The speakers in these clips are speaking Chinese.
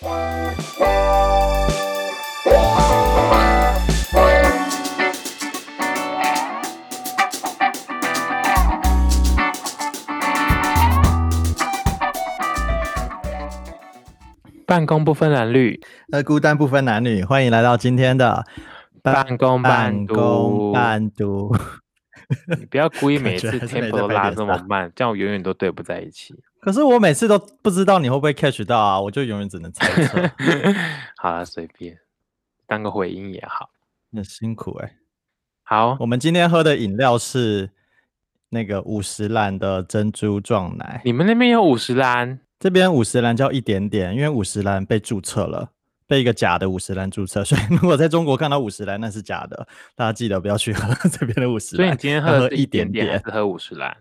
办公不分蓝绿，呃孤单不分男女，欢迎来到今天的办公半公读。半读。你不要故意 每次感觉还是没 tempo 都拉这么慢，这样我永远都对不在一起。可是我每次都不知道你会不会 catch 到啊，我就永远只能猜测，好了，随便当个回音也好。那辛苦哎、好，我们今天喝的饮料是那个五十兰的珍珠撞奶，你们那边有五十兰，这边五十兰叫一点点，因为五十兰被注册了。被一个假的五十兰注册，所以如果在中国看到五十兰，那是假的，大家记得不要去喝这边的五十兰。所以你今天喝一一点点点，还是喝五十兰？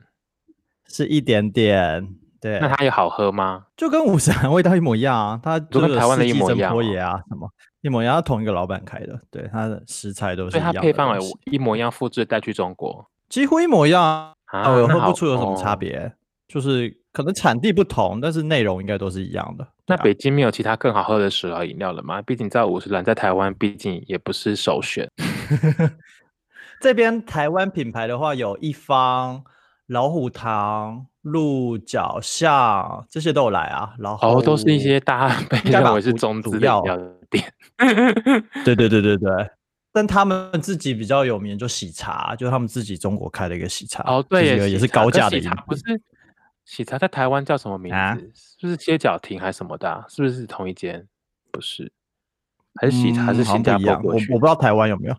是一点点，对。那它有好喝吗？就跟五十兰味道一模一样啊，它就跟台湾的一模一样哦波野啊什么一模一样，它同一个老板开的，对，它的食材都是一样的配方也一模一样，复制带去中国几乎一模一样啊，啊？我喝不出有什么差哦。别，就是可能产地不同，但是内容应该都是一样的。那北京没有其他更好喝的手摇饮料了吗？毕竟你知道五十兰在台湾，毕竟也不是首选。这边台湾品牌的话，有一方、老虎堂、鹿角巷这些都有来啊，然后哦，都是一些大家被认为是主中资的主要饮料店。对对对对对，但他们自己比较有名，就喜茶，就他们自己中国开的一个喜茶，哦，对也是高价的喜茶不是喜茶在台湾叫什么名啊字？是不是街角亭还是什么的啊、是不是同一间？不是，还是喜茶？还是新加不一样，我坡？我不知道台湾有没有。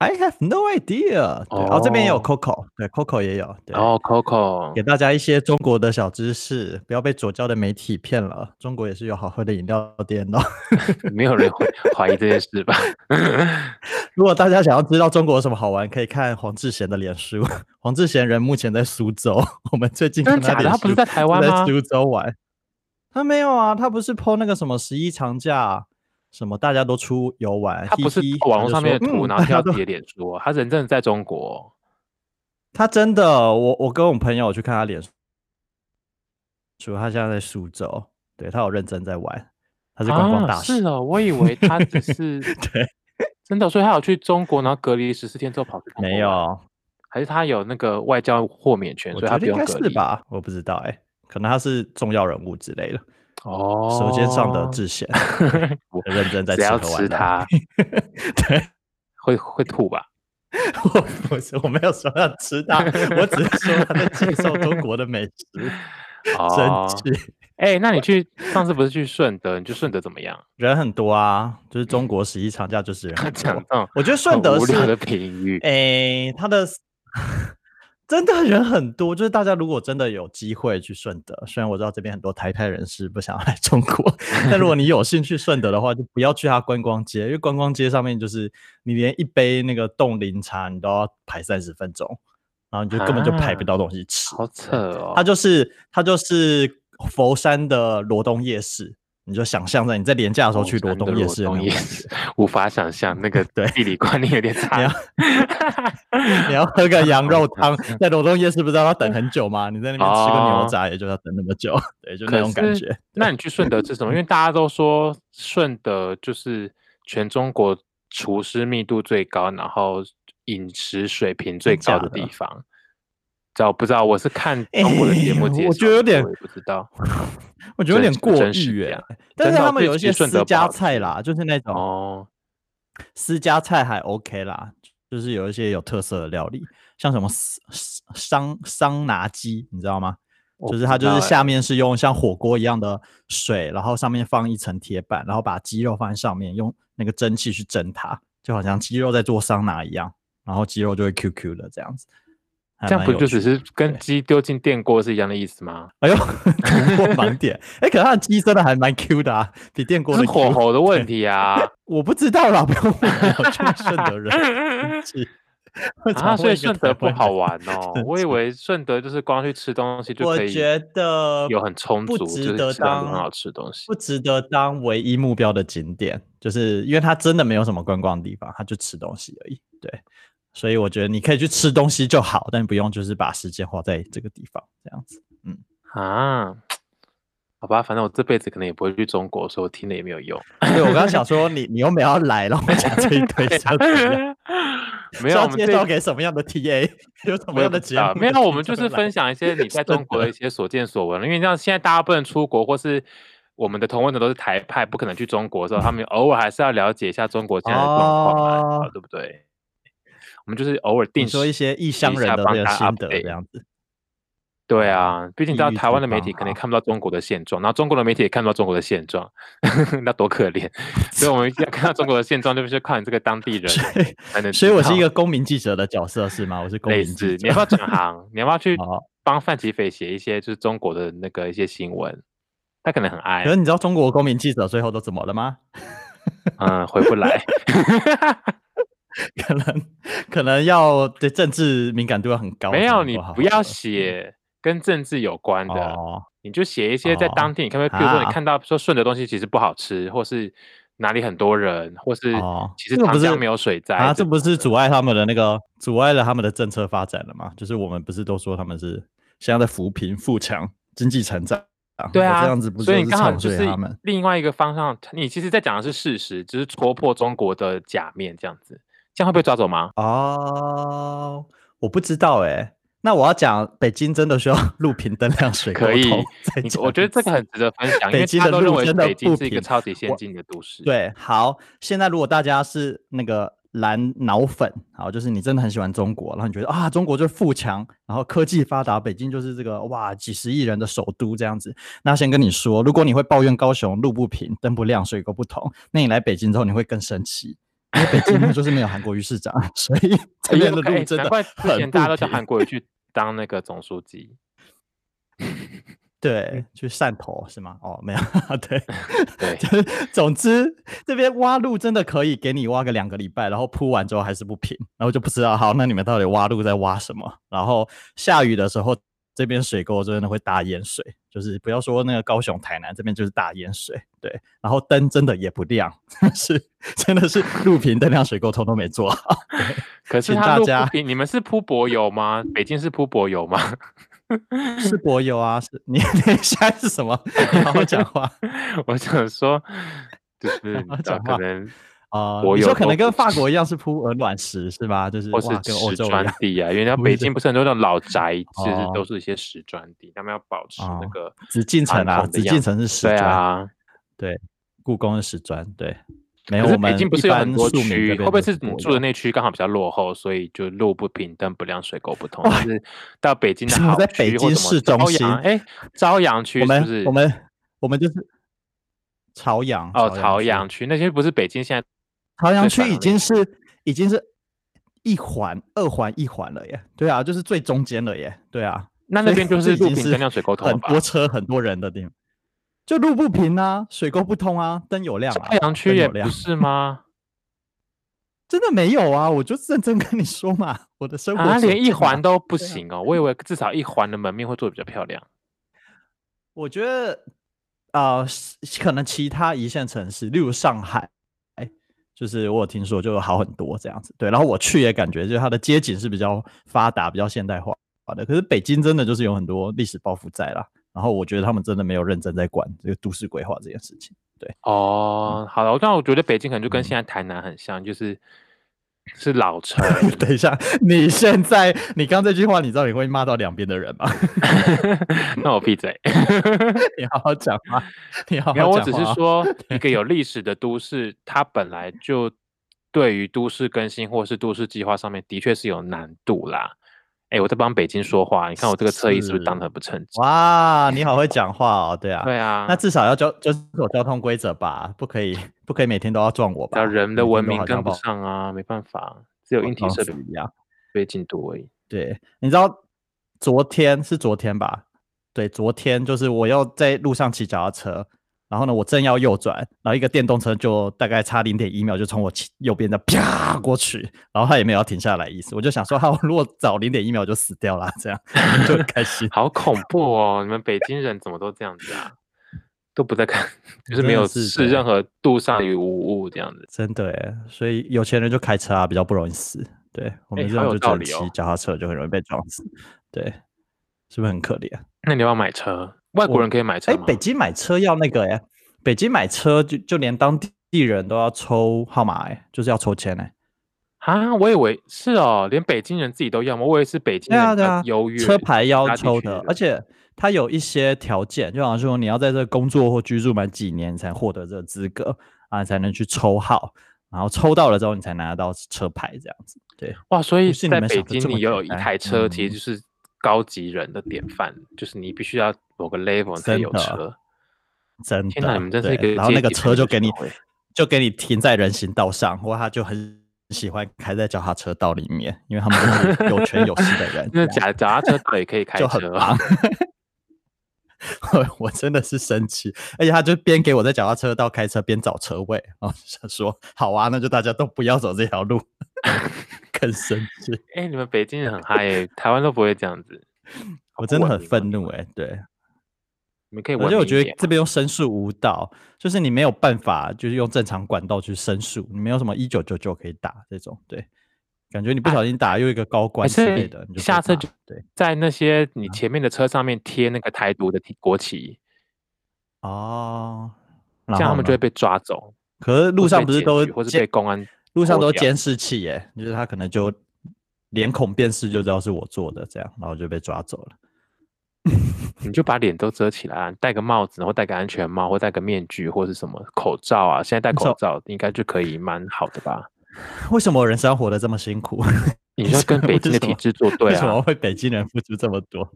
I have no idea 对。然后这边也有哦 Coco，对，Coco 也有。对，哦，Coco，给大家一些中国的小知识，不要被左教的媒体骗了。中国也是有好喝的饮料店的哦。没有人会怀疑这件事吧？如果大家想要知道中国有什么好玩，可以看黄志贤的脸书。黄志贤人目前在苏州，我们最近真的假的？看脸书他不是在台湾吗？在苏州玩。他没有啊，他不是 PO 那个什么十一长假，什么大家都出游玩，他不是网络上面的图，然后大家都跳自己的脸书哦，他人真的在中国哦。他真的，我我跟我朋友去看他脸书，他现在在苏州，对他有认真在玩，他是观光大啊，使。是哦，我以为他只 是对，真的，所以他有去中国，然后隔离十四天之后跑去中没，有，还是他有那个外交豁免权，所以他不用隔离？吧，我不知道哎、可能他是重要人物之类的，哦，舌尖上的智贤，我认真在吃喝玩乐。吃它 对，会会吐吧？我不是，我没有说要吃它，我只是说他在介绍中国的美食，哦，真是哎、那你去上次不是去顺德？你去顺德怎么样？人很多啊，就是中国十一长假就是人很多。讲这种我觉得顺德是很无聊的评语，诶，他的真的人很多，就是大家如果真的有机会去顺德，虽然我知道这边很多台派人士不想要来中国，但如果你有兴趣顺德的话，就不要去它观光街，因为观光街上面就是你连一杯那个冻柠茶你都要排三十分钟，然后你就根本就排不啊到东西吃。好扯哦。它就是它就是佛山的罗东夜市，你就想象在你在廉价的时候去罗东夜市。无法想象那个 对地理观念有点你差要。你要喝个羊肉汤，在罗东夜市不是要等很久吗？你在那边吃个牛哦杂也就要等那么久，对，就那种感觉。那你去顺德吃什么？因为大家都说顺德就是全中国厨师密度最高，然后饮食水平最高的地方。知道不知道？我是看中国的节目我觉得有点不知道。我觉得有点过誉哎，但是他们有一些私家菜啦，就是那种哦，私家菜还 OK 啦，就是有一些有特色的料理，像什么桑桑桑拿鸡，你知道吗？就是它就是下面是用像火锅一样的水，然后上面放一层铁板，然后把鸡肉放在上面，用那个蒸汽去蒸它，就好像鸡肉在做桑拿一样，然后鸡肉就会 QQ 的这样子。还这样不就只是跟对鸡丢进电锅是一样的意思吗？哎呦，突破盲点！哎、可是它的鸡真的还蛮 Q 的啊，比电锅是火候的问题啊！我不知道啦，不用问 顺德人啊，所以顺德不好玩哦。我以气为顺德就是光去吃东西就可以我觉得有很充足，不值得当很好吃的东西不。值得当唯一目标的景点，就是因为它真的没有什么观光的地方，它就吃东西而已。对，所以我觉得你可以去吃东西就好，但不用就是把时间花在这个地方这样子。嗯啊，好吧，反正我这辈子可能也不会去中国，所以我听了也没有用。对我刚刚想说，你你又没有要来，然后讲这一堆是要怎么样？没有，介我们这绍给什么样的 TA？有什么样的节没有，我们就是分享一些你在中国的一些所见所闻。因为像现在大家不能出国，或是我们的同温的都是台派，不可能去中国的时候，他们偶尔还是要了解一下中国现在的状况啊，哦对不对？我们就是偶尔定你说一些异乡人的心得这样子。对啊，毕竟你知道台湾的媒体可能看不到中国的现状，然后中国的媒体也看不到中国的现状，那多可怜。所以我们要看到中国的现状，就是靠你这个当地 人所以才能。所以我是一个公民记者的角色是吗？我是公类民记似，者。你要不要转行？你要不要 去哦帮范吉斐写一些就是中国的那个一些新闻？他可能很爱可，是你知道中国公民记者最后都怎么了吗？嗯，回不来。可能可能要对政治敏感度要很高才没有，你不要写跟政治有关的，哦你就写一些在哦当地，你看不比如说你啊看到说顺的东西其实不好吃，或是哪里很多人，或是哦其实长江没有水灾啊，这不是阻碍他们的那个阻碍了他们的政策发展了吗？就是我们不是都说他们是现在在扶贫富强经济成长，对啊，这样子不所以你刚好就是他们？另外一个方向，你其实在讲的是事实，只是戳破中国的假面这样子，这样会被抓走吗？哦，我不知道哎、那我要讲北京真的需要路平灯亮水沟可以我觉得这个很值得分享，北京的路真的不平是一个超级先我进的都市。，对，好，现在如果大家是那个蓝脑粉，好，就是你真的很喜欢中国，然后你觉得啊，中国就是富强，然后科技发达，北京就是这个哇几十亿人的首都这样子。那先跟你说，如果你会抱怨高雄路不平、灯不亮、水沟不通，那你来北京之后你会更生气，因为北京呢就是没有韩国瑜市长，所以 这边的哎路真的难怪之很不前大家都叫韩国瑜去当那个总书记。对，去汕头是吗？哦，没有，对，对就是总之这边挖路真的可以给你挖个两个礼拜，然后铺完之后还是不平，然后就不知道好，那你们到底挖路在挖什么？然后下雨的时候，这边水沟真的会大淹水，就是不要说那个高雄、台南这边就是大淹水，对，然后灯真的也不亮，是真的是路平灯亮水沟通都没做好，可是大家，你们是铺柏油吗？北京是铺柏油吗？是柏油啊，是你 你现在是什么？你好好讲话。我想说，就是可能啊、你说可能跟法国一样是铺鹅卵石是吧？就是或是，石砖。地啊，因为 像不是北京不是很多那种老宅，其实哦都是一些石砖地，他们要保持那哦个紫禁城啊，紫禁城是石对砖，啊。对，故宫是石砖，对。没有，可是我们北京不是有很多区，会边不会是你住的那区刚好比较落后，所以就路不平、灯不亮、水沟不通？是到北京 的好在北京市中心哎，朝阳区是不是？我们我们就是朝阳哦，朝阳区那些不是北京现在朝阳区已经是已经是一环、二环、一环了耶。对啊，就是最中间了耶。对啊，那那边就是路平？很多车、很多人的地方，就路不平啊，水沟不通啊，灯有亮啊，朝阳区也不是吗？真的没有啊！我就认真跟你说嘛，我的生活啊，连一环都不行哦，我以为至少一环的门面会做的比较漂亮。我觉得呃，可能其他一线城市，例如上海，哎，就是我有听说就好很多这样子。对，然后我去也感觉就是它的街景是比较发达、比较现代化的。可是北京真的就是有很多历史包袱在啦。然后我觉得他们真的没有认真在管这个都市规划这件事情。对，哦，好了，那我觉得北京可能就跟嗯现在台南很像，就是是老城。等一下，你现在你刚这句话，你知道你会骂到两边的人吗？那我闭嘴。你好好讲话，你好没有，我好讲话。只是说一个有历史的都市，它本来就对于都市更新或是都市计划上面的确是有难度啦。哎，我在帮北京说话，你看我这个侧翼是不是当是的很不称职？哇，你好会讲话哦，对啊，对啊，那至少要交遵守交通规则吧，不可以不可以每天都要撞我吧？要人的文明跟不上啊，没办法，只有硬体设备一样。被进度而已。对，你知道昨天是昨天吧？对，昨天就是我又在路上骑脚踏车，然后呢，我正要右转，然后一个电动车就大概差零点一秒就从我右边的啪过去，然后他也没有要停下来意思，我就想说，好，如果早零点一秒就死掉了，这样就很开心。好恐怖哦！你们北京人怎么都这样子啊？都不在看，就是没有视任何度上与无物这样子。真的哎，所以有钱人就开车啊，比较不容易死。对我们这种就只能骑脚踏车，就很容易被撞死。对，是不是很可怜？那你要买车？外国人可以买车哎，吗？北京买车要那个哎，北京买车就就连当地人都要抽号码哎，就是要抽签哎。啊，我以为是哦，连北京人自己都要吗？我以为是北京人对啊对啊，优越车牌要抽的，而且它有一些条件，就好像说你要在这工作或居住满几年，你才获得这个资格啊，才能去抽号，然后抽到了之后，你才拿得到车牌这样子。对，哇，所以是你在北京你有一台车，其嗯实就是高级人的典范，就是你必须要某个 level 才有真的车。真的。天哪，你们真是一个然后那个车就给你就给你停在人行道上，或他就很喜欢开在脚踏车道里面，因为他们都是有 权有势的人。那脚脚踏车道也可以开就很车哦，棒。我我真的是生气，而且他就边给我在脚踏车道开车边找车位，然后想说好啊，那就大家都不要走这条路，更生气。哎、你们北京人很嗨耶，台湾都不会这样子。我真的很愤怒哎、对，你们可以文而且我觉得这边用申诉无道，就是你没有办法，就是用正常管道去申诉，你没有什么一九九九可以打这种，对，感觉你不小心打又一个高官之类的，下次就对。在那些你啊。前面的车上面贴那个台独的国旗，哦，这样他们就会被抓走。可是路上不是都或是被公安路上都监。视器耶，就是他可能就脸孔辨识就知道是我做的，这样，然后就被抓走了。你就把脸都遮起来啊，戴个帽子，然后戴个安全帽，或戴个面具，或是什么口罩啊。现在戴口罩应该就可以蛮好的吧？为什么人生要活得这么辛苦？你就跟 北京的体制作对啊为什么啊。会北京人付出这么多？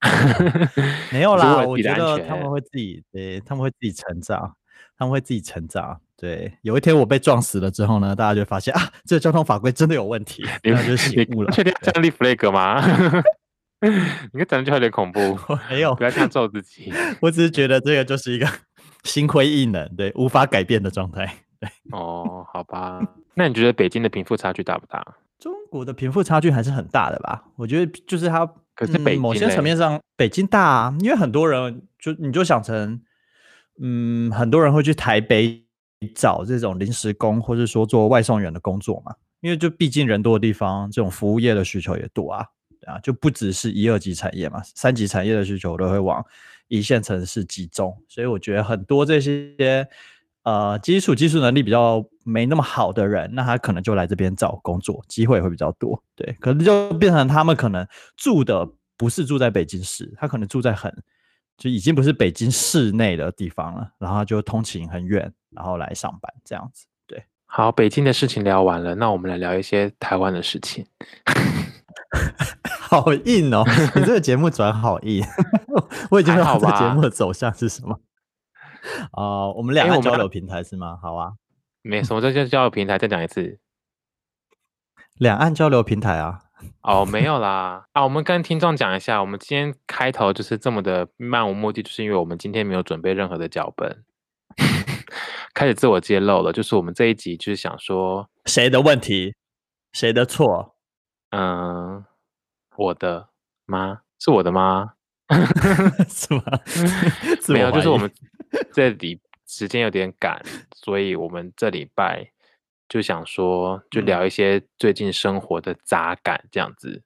没有啦，我觉得他们会自己，对，他们会自己成长，他们会自己成长。对，有一天我被撞死了之后呢，大家就发现啊，这个交通法规真的有问题，你然后就醒悟了。确定要这样立 flag 吗？你跟讲就有点恐怖，我没有不，要这样咒自己。我只是觉得这个就是一个心灰意冷，对，无法改变的状态。对，哦，好吧。那你觉得北京的贫富差距大不大？中国的贫富差距还是很大的吧？我觉得就是它，可是北嗯、某些层面上，北京大啊，因为很多人就你就想成，嗯，很多人会去台北找这种临时工，或者说做外送员的工作嘛，因为就毕竟人多的地方，这种服务业的需求也多啊，对啊，就不只是一二级产业嘛，三级产业的需求都会往一线城市集中，所以我觉得很多这些呃基础技术能力比较没那么好的人，那他可能就来这边找工作，机会会比较多，对，可能就变成他们可能住的不是住在北京市，他可能住在很就已经不是北京市内的地方了，然后就通勤很远，然后来上班这样子，对。好，北京的事情聊完了，那我们来聊一些台湾的事情。好硬哦！你这个节目转好硬，我已经不知道还好吧这个节目的走向是什么。哦、我们两哎我们要岸交流平台是吗？好啊，没什么，这就交流平台再讲一次。两岸交流平台啊，哦，没有啦。啊，我们跟听众讲一下，我们今天开头就是这么的漫无目的，就是因为我们今天没有准备任何的脚本，开始自我揭露了。就是我们这一集就是想说，谁的问题？谁的错？嗯，我的吗？是我的吗？是吗？自没有，就是我们这里时间有点赶，所以我们这礼拜就想说，就嗯聊一些最近生活的杂感，这样子，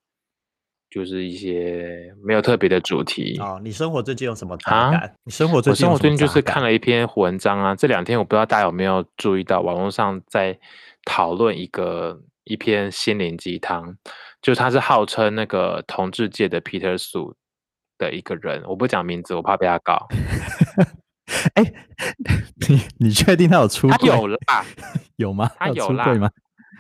就是一些没有特别的主题。哦，你生活最近有什么啊杂感？你生活最近我生活最近就是看了一篇文章啊，这两天我不知道大家有没有注意到，网络上在讨论一个一篇心灵鸡汤，就是他是号称那个同志界的 Peter Su 的一个人，我不讲名字，我怕被他告。哎、你你确定他有出他？有啦，有吗？他有啦吗？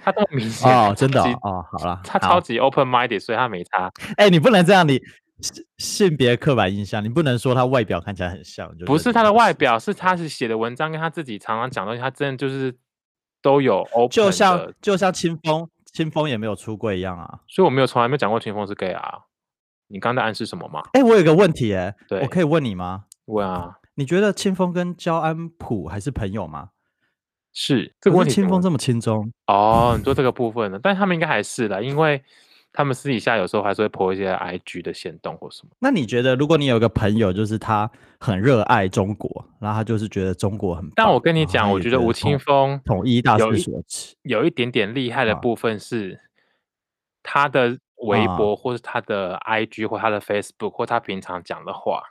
他都明显哦，真的哦哦，好了，他超级 open minded，所以他没差。哎、你不能这样，你性性别刻板印象，你不能说他外表看起来很像，就不是他的外表，是他是写的文章跟他自己常常讲的东西，他真的就是都有 open 就像就像清风，清风也没有出柜一样啊。所以我没有从来没有讲过清风是 gay 啊。你刚刚在暗示什么吗？哎、我有个问题、哎，对我可以问你吗？问啊，你觉得清风跟焦安普还是朋友吗？是这个可问清风这么轻松，哦，你说这个部分呢？但他们应该还是的，因为他们私底下有时候还是会 po 一些 IG 的行动或什么。那你觉得，如果你有个朋友，就是他很热爱中国，然后他就是觉得中国很棒，但我跟你讲，我觉得吴青峰统一大势有一所趋，有一点点厉害的啊部分是，他的微啊博或是他的 IG 或他的 Facebook 或他平常讲的话，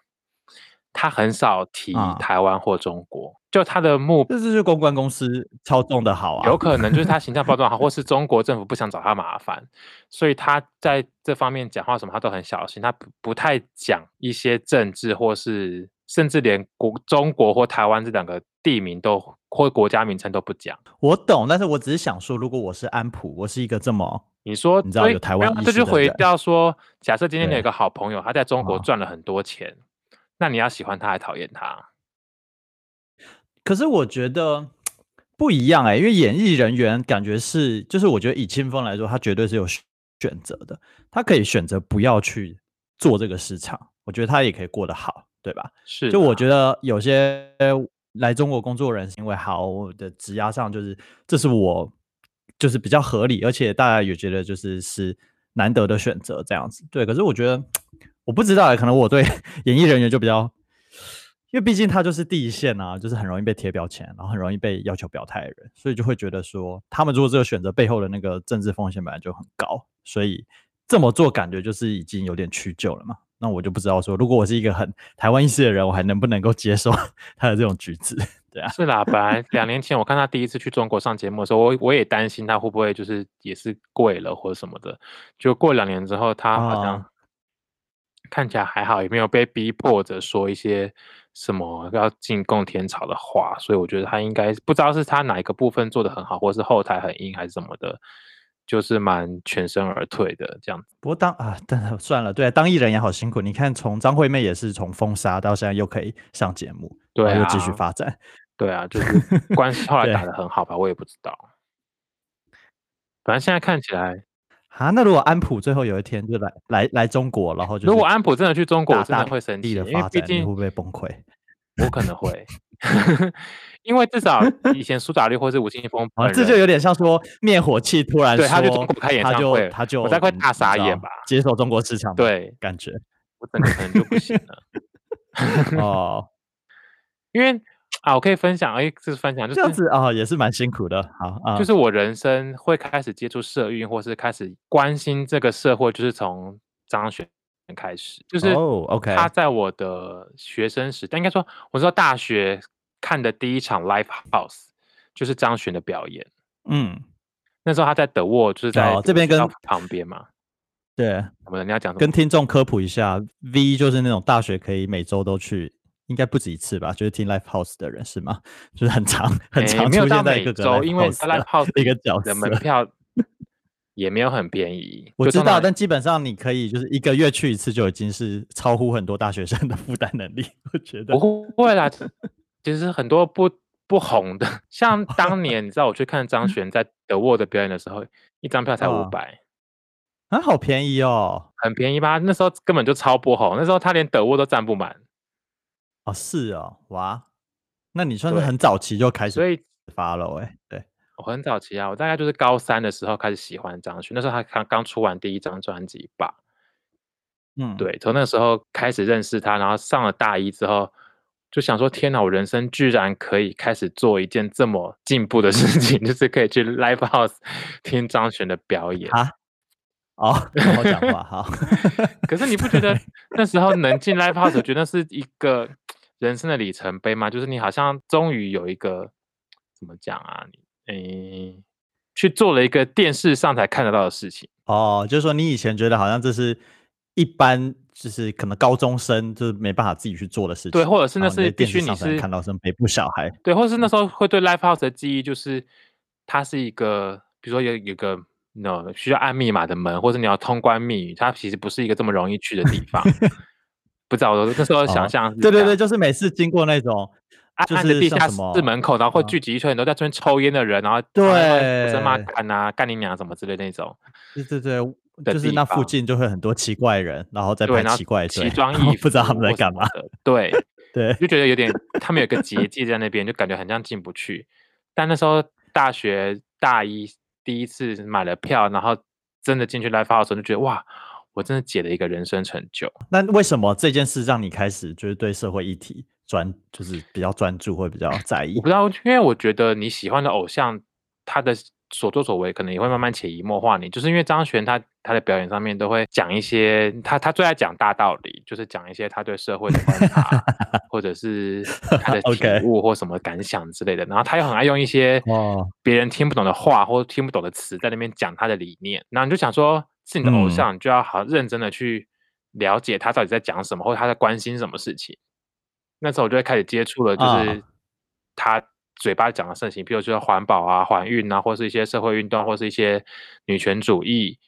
他很少提啊台湾或中国，就他的目这就是公关公司操纵的好啊。有可能就是他形象包装 好，或是中国政府不想找他麻烦，所以他在这方面讲话什么他都很小心，他不不太讲一些政治，或是甚至连国中国或台湾这两个地名都或国家名称都不讲。我懂，但是我只是想说，如果我是安普，我是一个这么你说，你知道台湾这就回到说，假设今天你有一个好朋友，他在中国啊赚了很多钱，那你要喜欢他还讨厌他？可是我觉得不一样哎、因为演艺人员感觉是，就是我觉得以清风来说，他绝对是有选选择的，他可以选择不要去做这个市场，我觉得他也可以过得好，对吧？是，就我觉得有些来中国工作人，因为好我的职涯上就是这是我就是比较合理，而且大家也觉得就是是难得的选择这样子。对，可是我觉得我不知道欸，可能我对 演艺人员就比较，因为毕竟他就是第一线啊，就是很容易被贴标签，然后很容易被要求表态的人，所以就会觉得说，他们做这个选择背后的那个政治风险本来就很高，所以这么做感觉就是已经有点屈就了嘛。那我就不知道说，如果我是一个很台湾意识的人，我还能不能够接受 他的这种举止？对啊，是啦，本来两年前我看他第一次去中国上节目的时候，我我也担心他会不会就是也是跪了或者什么的。就过两年之后，他好像啊看起来还好，也没有被逼迫着说一些什么要进贡天朝的话，所以我觉得他应该不知道是他哪一个部分做的很好，或是后台很硬还是什么的，就是蛮全身而退的这样子。不过当啊，但算了，对啊，当艺人也好辛苦。你看，从张惠妹也是从封杀到现在又可以上节目，对啊又继续啊发展。对啊，就是关系 后来打得很好吧，我也不知道。反正现在看起来，啊，那如果安普最后有一天就来来来中国，然后就如果安普真的去中国，真的会生气，力的因为毕发展，你会不会崩溃？我可能会，因为至少以前苏打绿或是吴青峰啊，这就有点像说灭火器突然对他去说中国开演他就唱会他就嗯我大概大傻眼吧接受中国市场的对感觉我整个可能就不行了。哦，因为啊，我可以分享，哎，这是分享，就这样是子啊、也是蛮辛苦的。好啊，就是我人生会开始接触社运，或是开始关心这个社会，就是从张悬开始，就是哦，OK 他在我的学生时代，应该说我说大学看的第一场 live house 就是张悬的表演。嗯，那时候他在德沃，就是在哦这边跟旁边嘛。对，什么的？你要讲？跟听众科普一下，V 就是那种大学可以每周都去，应该不止一次吧？就是听 Live House 的人是吗？就是很长很诶常没有到出现在各个，Live 因为 House 一个角的门。票也没有很便宜。我知道，但基本上你可以就是一个月去一次，就已经是超乎很多大学生的负担能力。我觉得不会啦，其实很多不不红的，像 当年你知道我去看张悬在德沃的表演的时候，一张票才啊五百，啊，好便宜哦。很便宜吧？那时候根本就超不红，那时候他连德沃都站不满，哦，是哦，哇，那你算是对很早期就开始所以发了哎，对，我很早期啊，我大概就是高三的时候开始喜欢张悬，那时候他刚刚出完第一张专辑吧。嗯，，对，从那时候开始认识他，然后上了大一之后，就想说：天哪，我人生居然可以开始做一件这么进步的事情，就是可以去 live house 听张悬的表演。啊，哦，好好讲话，好，可是你不觉得那时候能进 live house，我觉得是一个人生的里程碑吗？就是你好像终于有一个怎么讲啊？你诶，去做了一个电视上才看得到的事情。哦，就是说你以前觉得好像这是一般，就是可能高中生就是没办法自己去做的事情，对或者是那是必须你是看到是北部小孩，对，或是那时候会对 live house 的记忆，就是它是一个，比如说有有一个 no 需要按密码的门，或者你要通关密语，它其实不是一个这么容易去的地方。不知道，我那时候想哦象是对对对，就是每次经过那种暗就是暗的地下室门口，然后会嗯聚集一群很多在这边抽烟的人，然后对声骂对干啊、干你娘什么之类的那种。对对对，就是那附近就会很多奇怪人，然后在对，拍奇怪奇装异服，不知道他们在干嘛。。对，对，就觉得有点，他们有个结界在那边，就感觉很像进不去。但那时候大学大一第一次买了票，然后真的进去 live house 的时候，就觉得哇，我真的解了一个人生成就。那为什么这件事让你开始就是对社会议题专，就是比较专注，会比较在意我不？知道，因为我觉得你喜欢的偶像，他的所作所为可能也会慢慢潜移默化你，就是因为张悬他他的表演上面都会讲一些他他最爱讲大道理，就是讲一些他对社会的观察，或者是他的 体悟或什么感想之类的。然后他又很爱用一些哦别人听不懂的话或听不懂的词在那边讲他的理念，然后你就想说是你的偶嗯像，你就要好认真的去了解他到底在讲什么，或者他在关心什么事情。那时候我就会开始接触了，就啊是他嘴巴讲的事情，比如说环保啊、环孕啊，或是一些社会运动，或是一些女权主义，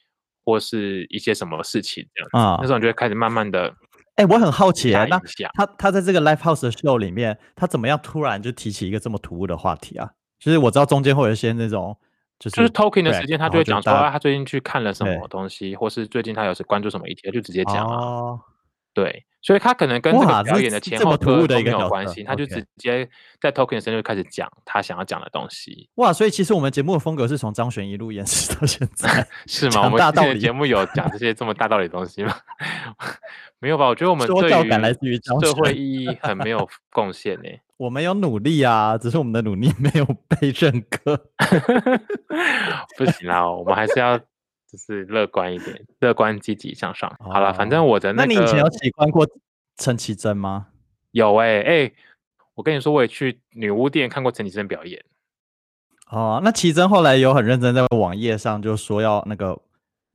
或是一些什么事情这样子。啊那时候你就会开始慢慢的哎、我很好奇、大欸，那。他他在这个 live house 的 show 里面，他怎么样突然就提起一个这么突兀的话题啊？就是我知道中间会有一些那种，就是就是 talking 的时间，他就会讲说，啊，他最近去看了什么东西，或是最近他有是关注什么议题，就直接讲啊。哦，对，所以他可能跟这个表演的前后歌都兀的一个有关系，他就直接在 talking 的时间就开始讲他想要讲的东西，哇，所以其实我们节目的风格是从张悬一路延续到现在。是吗？我们之前的大道理节目有讲这些这么大道理的东西吗？没有吧？我觉得我们说对于张社会意义很没有 贡献呢。我们有努力啊，只是我们的努力没有 被认可。不行啦，我们还是要就是乐观一点，乐观积极向上。好了，反正哦我的个那你以前有喜欢过陈绮贞吗？有哎、欸、哎、我跟你说，我也去女巫店看过陈绮贞表演。哦，那绮贞后来有很认真在网页上就说要那个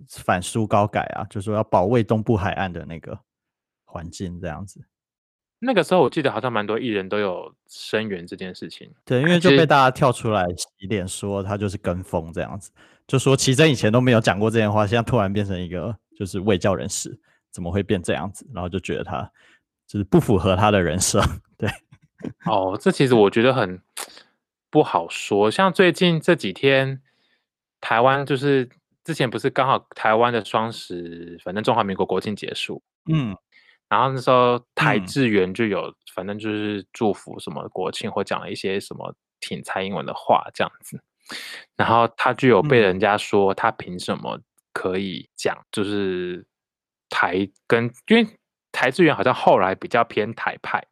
反苏高改啊，就说要保卫东部海岸的那个环境这样子。那个时候我记得好像蛮多艺人都有声援这件事情。对，因为就被大家跳出来洗脸说他就是跟风这样子，就说绮贞以前都没有讲过这件话，现在突然变成一个就是卫教人士，怎么会变这样子？然后就觉得他就是不符合他的人设。对，哦，这其实我觉得很不好说。像最近这几天，台湾就是之前不是刚好台湾的双十，反正中华民国国庆结束，嗯，然后那时候台嗯。志源就有，反正就是祝福什么国庆或讲了一些什么挺蔡英文的话这样子，然后他就有被嗯。人家说他凭什么可以讲，就是台跟因为台志源好像后来比较偏台派，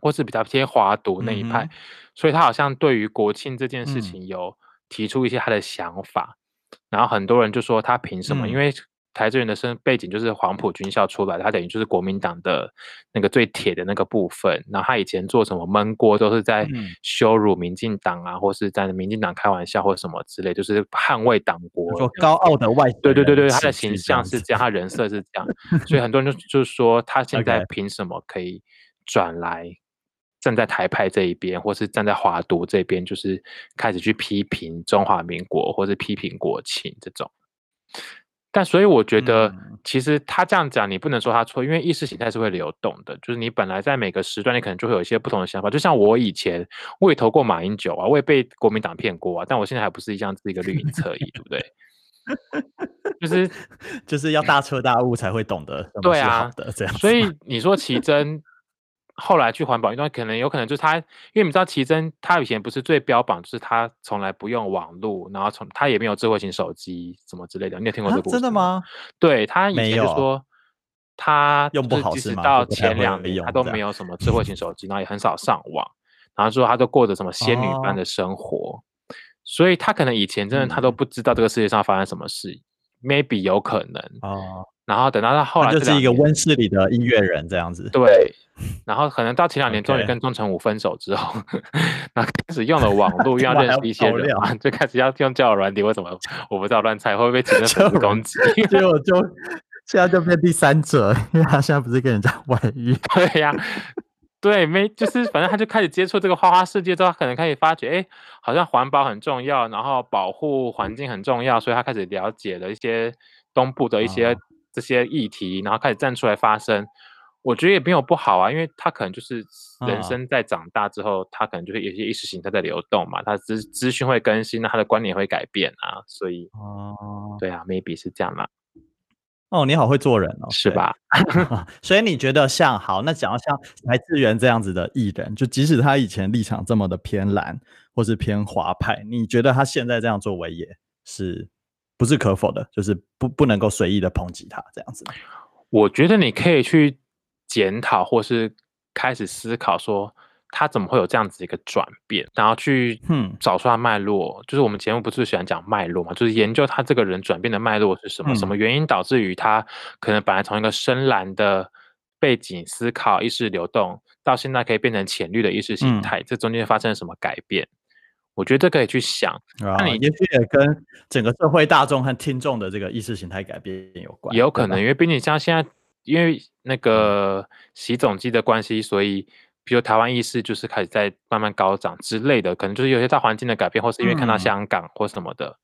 或是比较偏华独那一派，嗯所以他好像对于国庆这件事嗯。情有提出一些他的想法，然后很多人就说他凭什么？因嗯。为台志源的身背景就是黄埔军校出来的，他等于就是国民党的那个最铁的那个部分。然后他以前做什么闷锅，都是在嗯羞辱民进党啊，或是在民进党开玩笑或什么之类，就是捍卫党国高傲的外对对对对，他他的形象是这样，他人设是这样，所以很多人就就是说，他现在凭什么可以转来站在台派这一边，或是站在华独这边，就是开始去批评中华民国，或是批评国情这种。但所以我觉得嗯，其实他这样讲，你不能说他错，因为意识形态是会流动的。就是你本来在每个时段，你可能就会有一些不同的想法。就像我以前，我也投过马英九啊，我也被国民党骗过啊，但我现在还不是一样是一个绿营侧翼，对不对？就 是就是要大彻大悟才会懂得对啊的这样。所以你说奇珍后来去环保运动，可能有可能就是他，因为你知道奇珍他以前不是最标榜，就是他从来不用网络，然后从他也没有智慧型手机什么之类的。你有听过这啊个故事真的？吗？对他以前就说他用不好是吗即使到前两年他都没有什么智慧型手机，然后也很少上网，然后说他都过着什么仙女般哦的生活，所以他可能以前真的他都嗯不知道这个世界上发生什么事，maybe 有可能。哦，然后等到他后来就是一个温室里的音乐人这样子。对，然后可能到前两年终于跟钟成武分手之后，然后开始用了网络，又要认识一些人嘛，就开始要用交友软体，为什么我不知道乱猜，会不会被其他 粉交友软丝攻击？结果就现在就变第三者，因为他现在不是跟人家外遇。对呀、对，没就是反正他就开始接触这个花花世界之后，他可能开始发觉，哎，好像环保很重要，然后保护环境很重要，所以他开始了解了一些东部的一些、哦这些议题，然后开始站出来发声。我觉得也没有不好啊，因为他可能就是人嗯生在长大之后，他可能就会有些意识形态在流动嘛，他资资讯会更新，那他的观念会改变啊，所以哦对啊，maybe 是这样啦，哦，你好会做人哦，是吧？所以你觉得像好，那讲到像来自源这样子的艺人，就即使他以前立场这么的偏蓝或是偏华派，你觉得他现在这样作为也是不是可否的？就是不不能够随意的抨击他这样子。我觉得你可以去检讨，或是开始思考说，他怎么会有这样子一个转变，然后去嗯找出他脉络。就是我们节目不是喜欢讲脉络嘛，就是研究他这个人转变的脉络是什么，什嗯么原因导致于他可能本来从一个深蓝的背景思考意识流动，到现在可以变成浅绿的意识形嗯态，这中间发生了什么改变？我觉得这可以去想。那，你也许也跟整个社会大众和听众的这个意识形态改变有关，也有可能，因为毕竟像现在，因为那个习总机的关系，所以比如台湾意识就是开始在慢慢高涨之类的，可能就是有些大环境的改变，或是因为看到嗯。香港或什么的，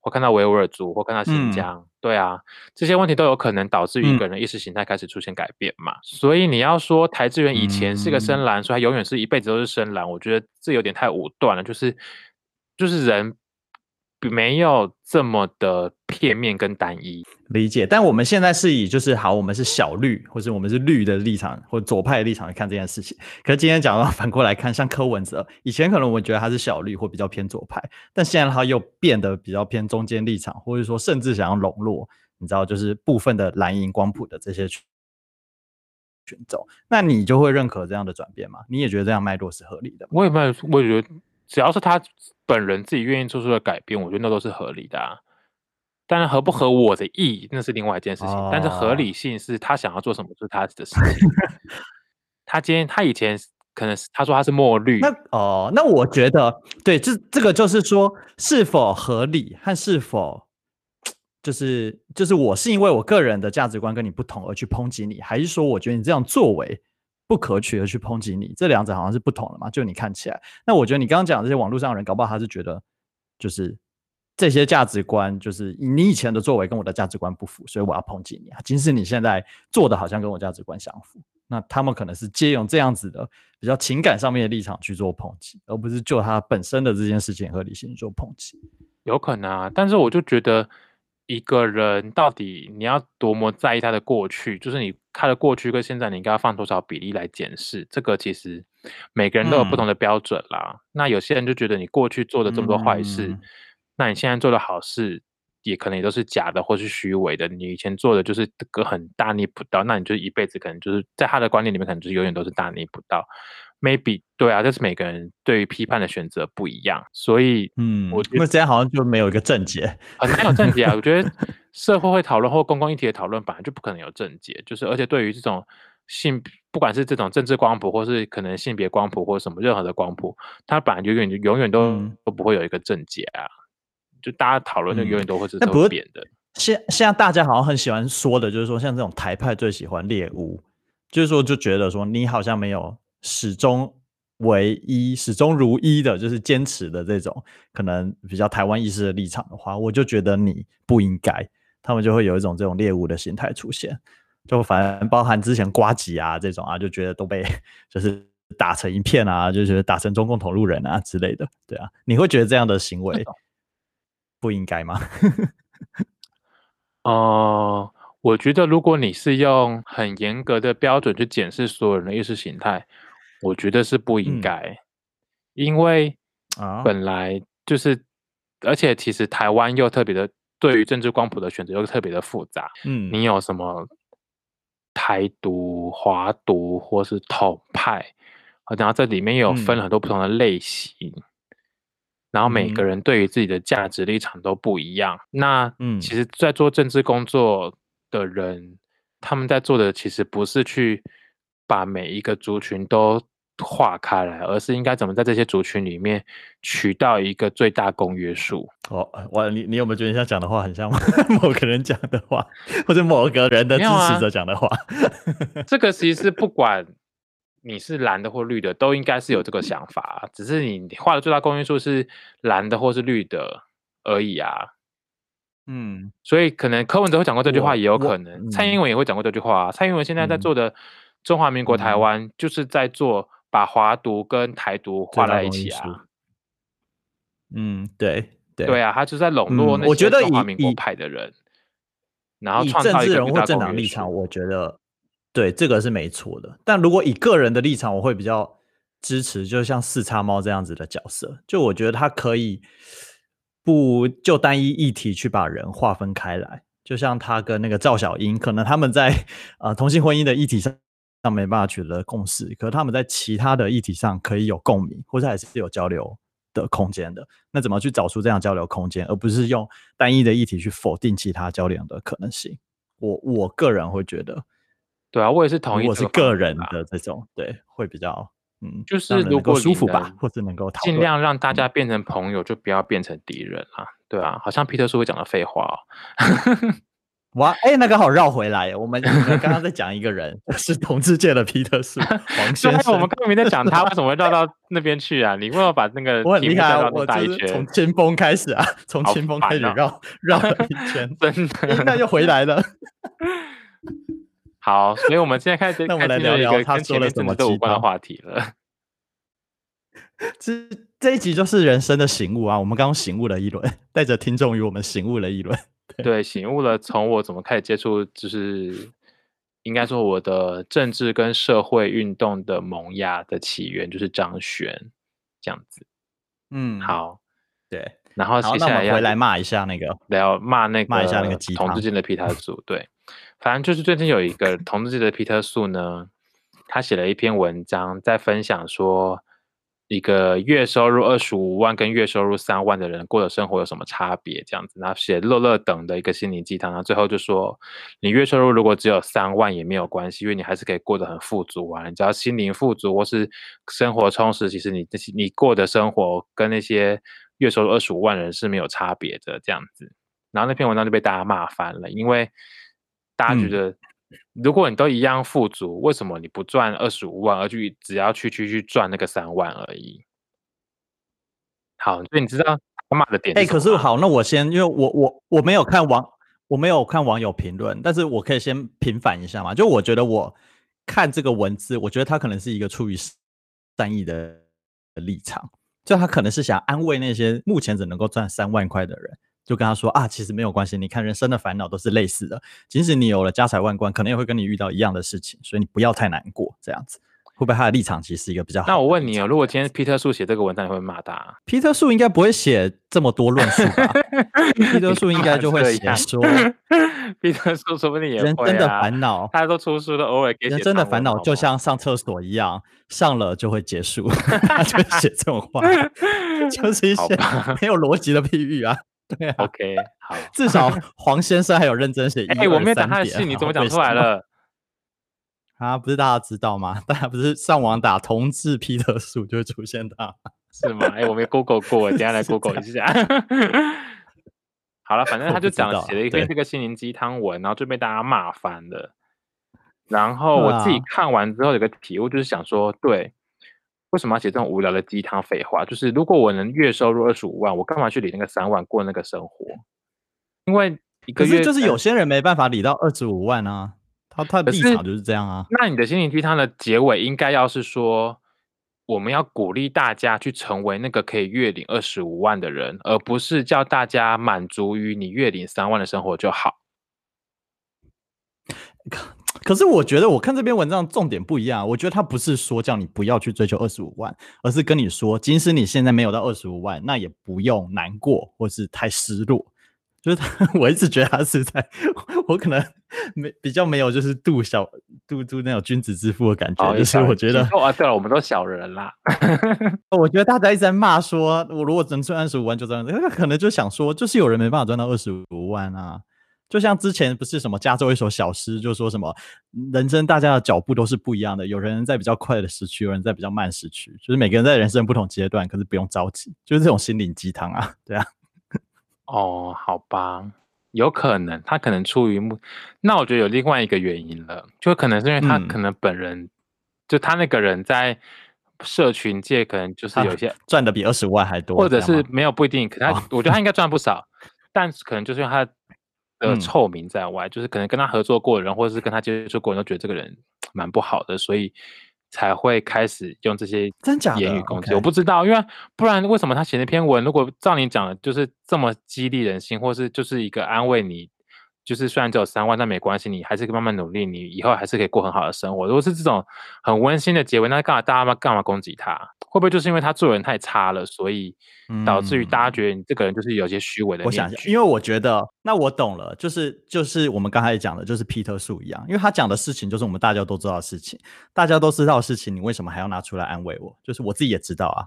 或看到维吾尔族，或看到新嗯。疆，对啊，这些问题都有可能导致于一嗯。个人意识形态开始出现改变嘛。所以你要说台志源以前是个深嗯。蓝，所以他永远是一辈子都是深蓝，我觉得这有点太武断了，就是就是人比没有这么的片面跟单一。理解，但我们现在是以就是好，我们是小绿，或者我们是绿的立场，或左派的立场来看这件事情。可是今天讲到 反过来看，像柯文哲，以前可能我觉得他是小绿或比较偏左派，但现在他又变得比较偏中间立场，或者说甚至想要笼络，你知道，就是部分的蓝银光谱的这些群群众，那你就会认可这样的转变吗？你也觉得这样脉络是合理的？我也没有，我也觉得只要是他本人自己愿意做出的改变，我觉得那都是合理的啊。当然，合不合我的意，那是另外一件事情。但是合哦理性是他想要做什么，就是他的事情。他今天，他以前可能是他说他是墨绿，那哦，那我觉得对，这这个就是说是否合理和是否就是就是我是因为我个人的价值观跟你不同而去抨击你，还是说我觉得你这样作为不可取而去抨击你？这两者好像是不同的嘛？就你看起来，那我觉得你刚刚讲这些网络上的人，搞不好他是觉得就是。这些价值观就是你以前的作为跟我的价值观不符，所以我要抨击你啊。即使你现在做的好像跟我价值观相符，那他们可能是借用这样子的比较情感上面的立场去做抨击，而不是就他本身的这件事情合理性做抨击。有可能啊，但是我就觉得一个人到底你要多么在意他的过去，就是你他的过去跟现在你应该要放多少比例来检视，这个其实每个人都有不同的标准啦。那有些人就觉得你过去做的这么多坏事，嗯那你现在做的好事也可能也都是假的或是虚伪的，你以前做的就是个很大逆不道，那你就一辈子可能就是在他的观念里面，可能就是永远都是大逆不道。maybe 对啊，这是每个人对于批判的选择不一样，所以嗯，我觉得这样好像就没有一个正解。很难有正解啊。我觉得社会会讨论或公共议题的讨论本来就不可能有正解，就是而且对于这种性，不管是这种政治光谱，或是可能性别光谱，或什么任何的光谱，它本来就永远永远都、嗯都不会有一个正解啊。就大家讨论就嗯永远都会是会变的。现现在大家好像很喜欢说的，就是说像这种台派最喜欢猎巫，就是说就觉得说你好像没有始终唯一、始终如一的，就是坚持的这种可能比较台湾意识的立场的话，我就觉得你不应该，他们就会有一种这种猎物的心态出现，就反正包含之前瓜吉啊这种啊，就觉得都被 就是打成一片啊，就觉得打成中共同路人啊之类的，对啊，你会觉得这样的行为不应该吗？哦、我觉得如果你是用很严格的标准去检视所有人的意识形态，我觉得是不应嗯。该，因为啊。本来就是，而且其实台湾又特别的，对于政治光谱的选择又特别的复杂。嗯你有什么台独、华独或是统派，啊然后这里面也有分嗯很多不同的类型，然后每个嗯人对于自己的价值立场都不一样。那嗯其实，在做政治工作的人，他们在做的其实不是去把每一个族群都划开来，而是应该怎么在这些族群里面取到一个最大公约数。哦，我你你有没有觉得你像讲的话很像 某个人讲的话，或者某个人的支持者讲的话？这个其实是不管你是蓝的或绿的，都应该是有这个想法啊，只是你画的最大公约数是蓝的或是绿的而已啊。嗯所以可能柯文哲会讲过这句话，也有可能蔡嗯英文也会讲过这句话啊。蔡英文现在在嗯做的中华民国台嗯湾，就是在做把华独跟台独画在一起啊。嗯，对对对啊，他就在笼络那些嗯我觉得以中华民国派的人，然后以政治人物或政党立场，我觉得对这个是没错的。但如果以个人的立场，我会比较支持，就像四叉猫这样子的角色。就我觉得他可以不就单一议题去把人划分开来，就像他跟那个赵小英，可能他们在 呃同性婚姻的议题上。上没办法取得共识，可是他们在其他的议题上可以有共鸣，或者还是有交流的空间的。那怎么去找出这样交流空间，而不是用单一的议题去否定其他交流的可能性？我我个人会觉得，对啊，我也是同意。我是个人的这种，对，会比较嗯，就是如果舒服吧，或者能够尽量让大家变成朋友，就不要变成敌人啊。对啊，好像皮特叔会讲的废话哦。哇，哎，那刚好绕回来。我们刚刚在讲一个人，是同志界的皮特叔 黄先生。我们刚刚没在讲他，为什么会绕到那边去啊？你为什么把那个我很厉害，我就是从清风开始啊，从清风开始绕绕了一圈，真的，那又回来了。好，所以我们现在开始，那我们来聊聊他说了什么都无关的话题了。这这一集就是人生的醒悟啊！我们刚刚醒悟了一轮，带着听众与我们醒悟了一轮。对，醒悟了。从我怎么开始接触，就是应该说我的政治跟社会运动的萌芽的起源，就是张悬这样子。嗯，好，对。然后接下来要回来骂一下那个，要骂那个骂一下那个同志间的皮特素。对，反正就是最近有一个同志间的皮特素呢，他写了一篇文章，在分享说。一个月收入二十五万跟月收入三万的人过的生活有什么差别？这样子，然后写乐乐等的一个心灵鸡汤，然后最后就说，你月收入如果只有三万也没有关系，因为你还是可以过得很富足啊。你只要心灵富足或是生活充实，其实你这些你过的生活跟那些月收入二十五万人是没有差别的。这样子，然后那篇文章就被大家骂翻了，因为大家觉得。如果你都一样富足，为什么你不赚二十五万，而去只要去去去赚那个三万而已？好，所以你知道他骂的点？哎，可是好，那我先，因为我我我没有看网，我没有看网友评论，但是我可以先平反一下嘛。就我觉得我看这个文字，我觉得他可能是一个出于善意的立场，就他可能是想安慰那些目前只能够赚三万块的人。就跟他说啊，其实没有关系。你看人生的烦恼都是类似的，即使你有了家财万贯，可能也会跟你遇到一样的事情，所以你不要太难过。这样子会不会他的立场其实是一个比较好？那我问你啊，如果今天皮特树写这个文章，你会骂他？皮特树应该不会写这么多论述吧？皮特树应该就会写说，皮特树说不定也人生的烦恼，大家都出书了，偶尔给人生的烦恼就像上厕所一样，上了就会结束。他就写这种话，就是一些没有逻辑的譬喻啊。对，OK，好，至少 黄先生还有认真写。哎，我没有讲他的信，你怎么 讲出来了？啊，不是大家知道吗？大家不是上网打“同志皮特树”就会出现他，是吗？哎，我没 Google 过，等下来 Google 一下。好了，反正他就讲写了一篇这个心灵鸡汤文，然后就被大家骂翻了。然后我自己看完之后有个体悟，就是想说，对。为什么要写这种无聊的鸡汤废话？就是如果我能月收入二十五万，我干嘛去理那个三万过那个生活？因为一个月就是有些人没办法理到二十五万啊，他他的立场就是这样啊。那你的心灵鸡汤的结尾应该要是说，我们要鼓励大家去成为那个可以月领二十五万的人，而不是叫大家满足于你月领三万的生活就好。可是我觉得我看这篇文章重点不一样，我觉得他不是说叫你不要去追求二十五万，而是跟你说，即使你现在没有到二十五万，那也不用难过或是太失落。就是他，我一直觉得他是在，我可能没比较没有就是度小度度那种君子之腹的感觉，就是我觉得啊，对了，我们都小人啦。我觉得大家一直在骂说，我如果只能赚二十五万就这样，他可能就想说，就是有人没办法赚到二十五万啊。就像之前不是什么加州一首小诗，就说什么人生大家的脚步都是不一样的，有人在比较快的时区，有人在比较慢时区，就是每个人在人生不同阶段，可是不用着急，就是这种心灵鸡汤啊，对啊。哦，好吧，有可能他可能出于目，那我觉得有另外一个原因了，就可能是因为他可能本人就他那个人在社群界可能就是有些赚的比二十万还多，或者是没有不一定，可他我觉得他应该赚不少，但是可能就是因为他。的臭名在外，就是可能跟他合作过的人，或者是跟他接触过人都觉得这个人蛮不好的，所以才会开始用这些真假言语攻击。我不知道，因为不然为什么他写那篇文，如果照你讲的，就是这么激励人心，或是就是一个安慰你就是虽然只有三万，但没关系，你还是可以慢慢努力，你以后还是可以过很好的生活。如果是这种很温馨的结尾，那干嘛大家干嘛攻击他？会不会就是因为他做人太差了，所以导致于大家觉得你这个人就是有些虚伪的？我想，因为我觉得，那我懂了，就是就是我们刚才讲的，就是皮特树一样，因为他讲的事情就是我们大家都知道的事情，大家都知道的事情，你为什么还要拿出来安慰我？就是我自己也知道啊。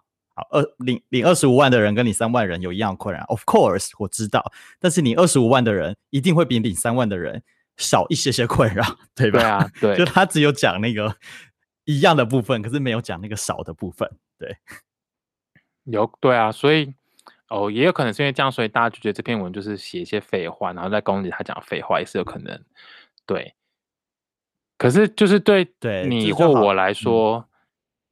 二领领二十五万的人跟你三万人有一样困扰，Of course，我知道。但是你二十五万的人一定会比领三万的人少一些些困扰，对吧？对啊，对。就他只有讲那个一样的部分，可是没有讲那个少的部分。对，有对啊，所以哦，也有可能是因为这样，所以大家就觉得这篇文就是写一些废话，然后在攻击他讲废话，也是有可能。对。可是就是对对你或我来说。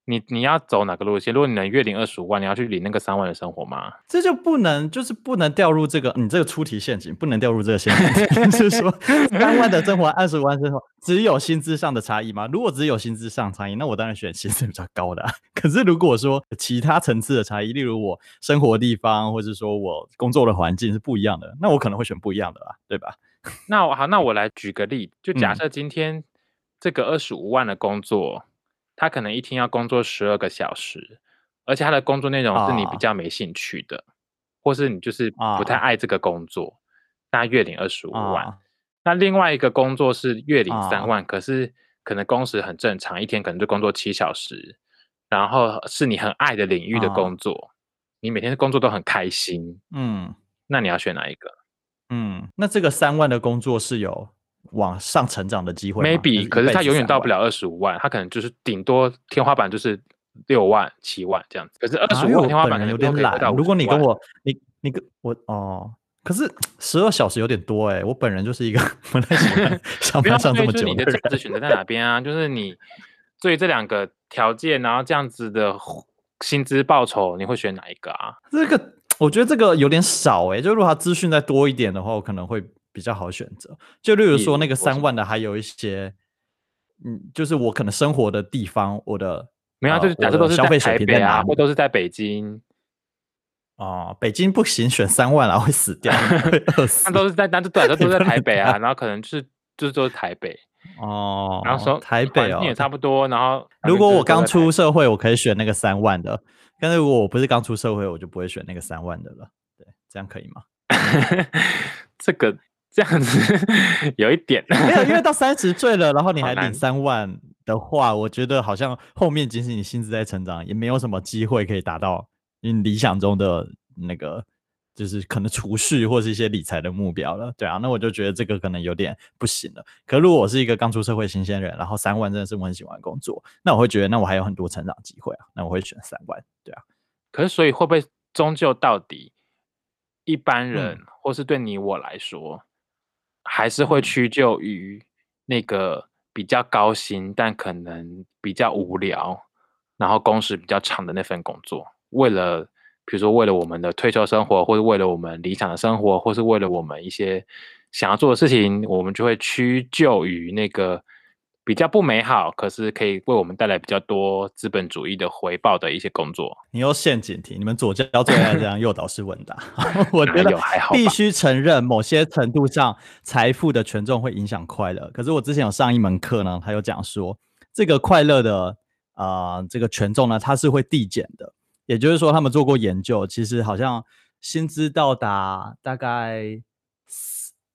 你你要走哪个路线？如果你能月领二十五万，你要去领那个三万的生活吗？这就不能，就是不能掉入这个你这个出题陷阱，不能掉入这个陷阱。就是说，三万的生活，二十五万生活，只有薪资上的差异吗？如果只有薪资上差异，那我当然选薪资比较高的。可是如果说其他层次的差异，例如我生活地方，或者说我工作的环境是不一样的，那我可能会选不一样的啦，对吧？那我好，那我来举个例，就假设今天这个二十五万的工作。他可能一天要工作十二个小时，而且他的工作内容是你比较没兴趣的，或是你就是不太爱这个工作，那月领二十五万。那另外一个工作是月领三万，可是可能工时很正常，一天可能就工作七小时，然后是你很爱的领域的工作，你每天工作都很开心。嗯，那你要选哪一个？嗯，那这个三万的工作是有。往上成长的机会，maybe，可是他永远到不了二十五万，他可能就是顶多天花板就是六万、七万这样子。可是二十五万天花板有点懒。如果你跟我，你你跟我哦，可是十二小时有点多哎，我本人就是一个 不太喜欢 上班上这么久。你的价值选择在哪边啊？就是你对这两个条件，然后这样子的薪资报酬，你会选哪一个啊？这个我觉得这个有点少哎，就如果他资讯再多一点的话，我可能会。比较好选择，就例如说那个三万的，还有一些，嗯，就是我可能生活的地方，我的没有，就是假设都是消费水平在哪，或都是在北京。哦，北京不行，选三万然后会死掉，会饿死。那都是在，但是短的都在台北啊，然后可能就是就是都是台北哦，然后说台北哦也差不多，然后如果我刚出社会，我可以选那个三万的，但是如果我不是刚出社会，我就不会选那个三万的了。对，这样可以吗？这个。这样子有一点没有，因为到三十岁了，然后你还领三万的话，我觉得好像后面即使你薪资在成长，也没有什么机会可以达到你理想中的那个，就是可能储蓄或是一些理财的目标了。对啊，那我就觉得这个可能有点不行了。可如果我是一个刚出社会新鲜人，然后三万真的是我很喜欢工作，那我会觉得那我还有很多成长机会啊，那我会选三万。对啊，可是所以会不会终究到底一般人或是对你我来说？还是会屈就于那个比较高薪，但可能比较无聊，然后工时比较长的那份工作。为了，比如说为了我们的退休生活，或者为了我们理想的生活，或是为了我们一些想要做的事情，我们就会屈就于那个。比较不美好，可是可以为我们带来比较多资本主义的回报的一些工作。你有陷阱题，你们左教最爱这样诱导式问答。我觉得必须承认，某些程度上，财富的权重会影响快乐。可是我之前有上一门课呢，他有讲说，这个快乐的啊，这个权重呢，它是会递减的。也就是说，他们做过研究，其实好像薪资到达大概。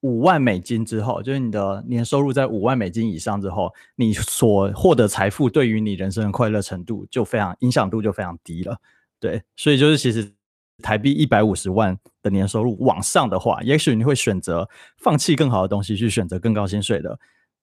五万美金之后，就是你的年收入在五万美金以上之后，你所获得财富对于你人生的快乐程度就非常影响度就非常低了。对，所以就是其实台币一百五十万的年收入往上的话，也许你会选择放弃更好的东西去选择更高薪水的，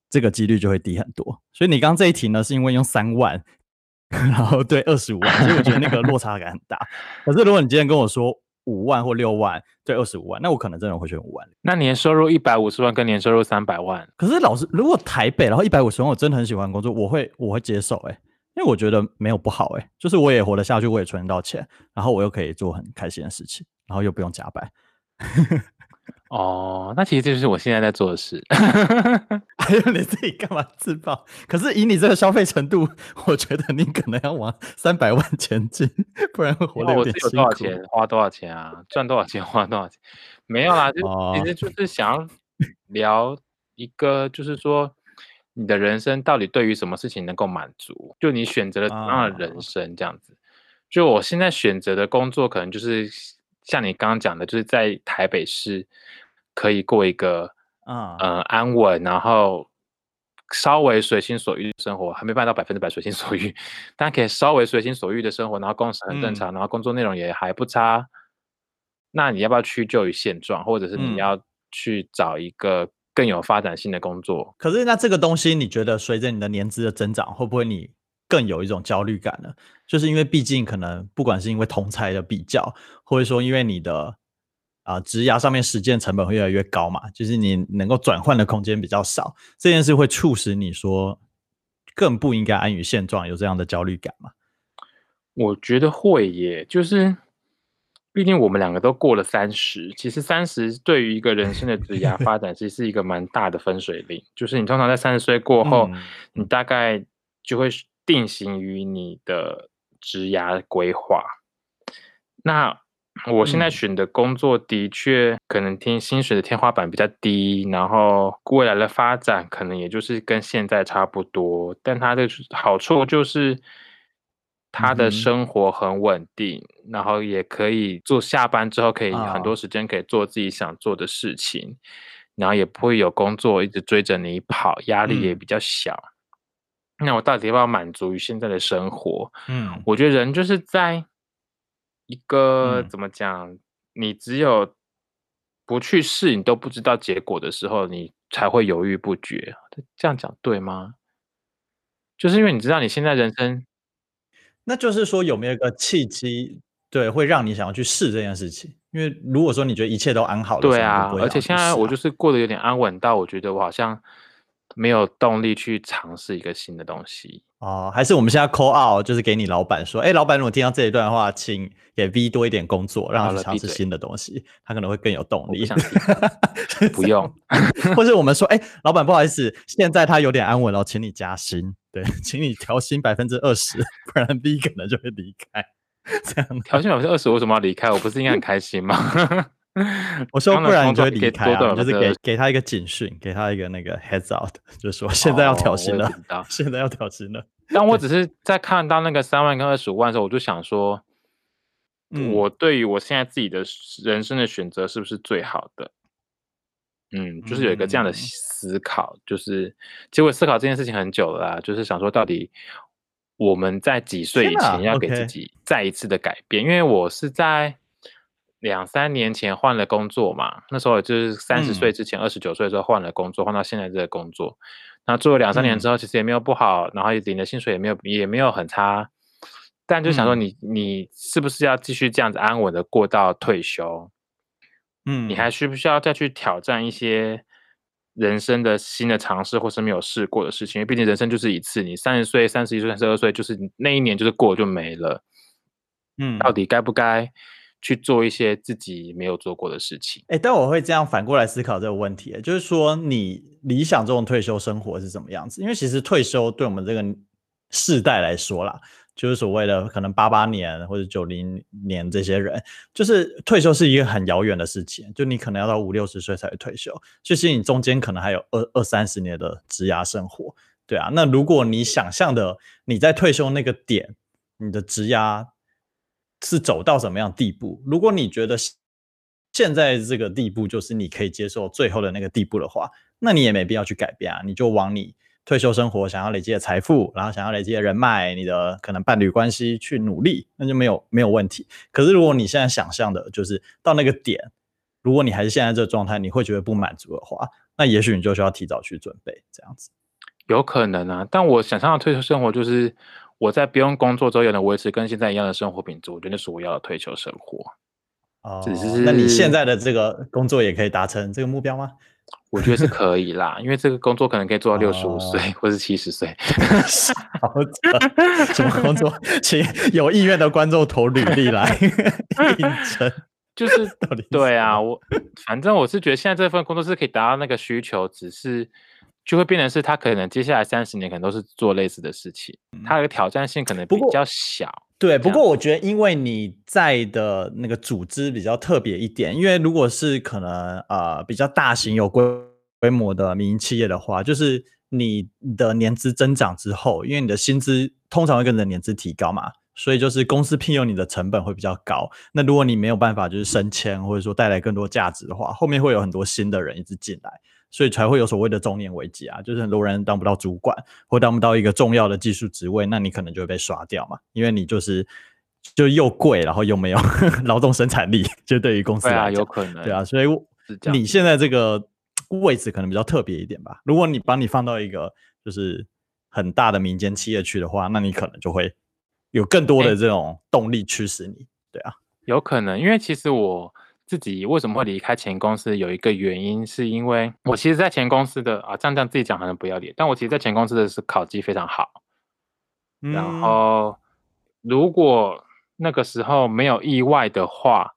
这个几率就会低很多。所以你刚刚这一题呢，是因为用三万，然后对二十五万，所以我觉得那个落差感很大。可是如果你今天跟我说，五万或六万对二十五万，那我可能真的会选五万。那年收入一百五十万跟年收入三百万，可是老师，如果台北然后一百五十万，我真的很喜欢工作，我会我会接受哎，因为我觉得没有不好哎，就是我也活得下去，我也存得到钱，然后我又可以做很开心的事情，然后又不用加班。哦，那其实这就是我现在在做的事。还有你自己干嘛自爆？可是以你这个消费程度，我觉得你可能要往三百万前进，不然会活得有点辛苦。花多少钱？花多少钱啊？赚多少钱？花多少钱？没有啦，就其实就是想要聊一个，就是说你的人生到底对于什么事情能够满足？就你选择了怎样的人生这样子？就我现在选择的工作，可能就是像你刚刚讲的，就是在台北市可以过一个啊，呃安稳，然后稍微随心所欲的生活，还没办到百分之百随心所欲，但可以稍微随心所欲的生活，然后工时很正常，然后工作内容也还不差。那你要不要屈就于现状，或者是你嗯要去找一个更有发展性的工作？可是那这个东西，你觉得随着你的年资的增长，会不会你更有一种焦虑感呢？就是因为毕竟可能不管是因为同才的比较，或者说因为你的啊职涯上面实践成本会越来越高嘛，就是你能够转换的空间比较少，这件事会促使你说更不应该安于现状，有这样的焦虑感吗？我觉得会耶，就是毕竟我们两个都过了三十，其实三十对于一个人生的职涯发展，其实是一个蛮大的分水岭。就是你通常在三十岁过后，嗯你大概就会定型于你的职涯规划。那我现在嗯。选的工作的确可能听薪水的天花板比较低，然后未来的发展可能也就是跟现在差不多，但它的好处就是他的生活很稳定，然后也可以做下班之后可以啊很多时间可以做自己想做的事情，然后也不会有工作一直追着你跑，压力也嗯。比较小。那我到底要不要满足于现在的生活？嗯。我觉得人就是在一个、嗯怎么讲，你只有不去试，你都不知道结果的时候，你才会犹豫不决。这样讲对吗？就是因为你知道你现在人生那就是说有没有一个契机，对，会让你想要去试这件事情？因为如果说你觉得一切都安好对啊而且现在我就是过得有点安稳到，我觉得我好像没有动力去尝试一个新的东西。哦，还是我们现在 call out，就是给你老板说，哎，老板，如果听到这一段的话，请给 V 多一点工作，让他尝试新的东西，他可能会更有动力。不用，或者我们说，哎，老板，不好意思，现在他有点安稳了，请你加薪，对，请你调薪百分之二十，不然 V 可能就会离开。这样调薪百分之二十，为什么要离开？我不是应该很开心吗？我说不然你就会离开啊，就是给给他一个警讯，给他一个那个 heads out，就是说现在要调薪了。现在要调薪了。但我只是在看到那个三万跟二十五万的时候，我就想说，嗯我对于我现在自己的人生的选择是不是最好的？嗯，就是有一个这样的嗯思考，就是其实我思考这件事情很久了啦，就是想说到底我们在几岁以前要给自己再一次的改变，因为我是在两三年前换了工作嘛，那时候就是三十嗯。岁之前，二十九岁的时候换了工作，换到现在这个工作，那做了两三年嗯。之后，其实也没有不好，然后也领的薪水也没有也没有很差，但就想说嗯。你、你是不是要继续这样子安稳的过到退休？嗯，你还需不需要再去挑战一些人生的新的尝试，或是没有试过的事情？因为毕竟人生就是一次，你三十岁、三十一岁、三十二岁，就是那一年就是过了就没了。嗯。到底该不该去做一些自己没有做过的事情？哎、但我会这样反过来思考这个问题，就是说你理想中的退休生活是什么样子？因为其实退休对我们这个世代来说啦，就是所谓的可能八八年或者九零年这些人，就是退休是一个很遥远的事情，就你可能要到五六十岁才会退休，就其实你中间可能还有二二三十年的职涯生活，对啊。那如果你想象的你在退休那个点，你的职涯是走到什么样地步？如果你觉得现在这个地步就是你可以接受最后的那个地步的话，那你也没必要去改变啊，你就往你退休生活想要累积的财富，然后想要累积的人脉，你的可能伴侣关系去努力，那就没有没有问题。可是如果你现在想象的就是到那个点，如果你还是现在这个状态，你会觉得不满足的话，那也许你就需要提早去准备这样子。有可能啊，但我想象的退休生活就是我在不用工作之后也能维持跟现在一样的生活品质，我觉得那是我要的退休生活。哦只是那你现在的这个工作也可以达成这个目标吗？我觉得是可以啦，因为这个工作可能可以做到六十五岁哦或是七十岁。好的，什么工作？请有意愿的观众投履历来 应征。就是对啊，我反正我是觉得现在这份工作是可以达到那个需求，只是就会变成是他可能接下来三十年可能都是做类似的事情，他的挑战性可能比较小。对，不过我觉得，因为你在的那个组织比较特别一点，因为如果是可能呃比较大型有规规模的民营企业的话，就是你的年资增长之后，因为你的薪资通常会跟着年资提高嘛，所以就是公司聘用你的成本会比较高。那如果你没有办法就是升迁或者说带来更多价值的话，后面会有很多新的人一直进来。所以才会有所谓的中年危机啊，就是很多人当不到主管，或当不到一个重要的技术职位，那你可能就会被刷掉嘛，因为你就是就又贵，然后又没有 劳动生产力，就对于公司来讲，有可能，对啊，所以你现在这个位置可能比较特别一点吧。如果你把你放到一个就是很大的民间企业去的话，那你可能就会有更多的这种动力驱使你，对啊，有可能，因为其实我。自己为什么会离开前公司？有一个原因，是因为我其实，在前公司的啊，这样这样自己讲好像不要脸，但我其实，在前公司的是考绩非常好。然后，如果那个时候没有意外的话，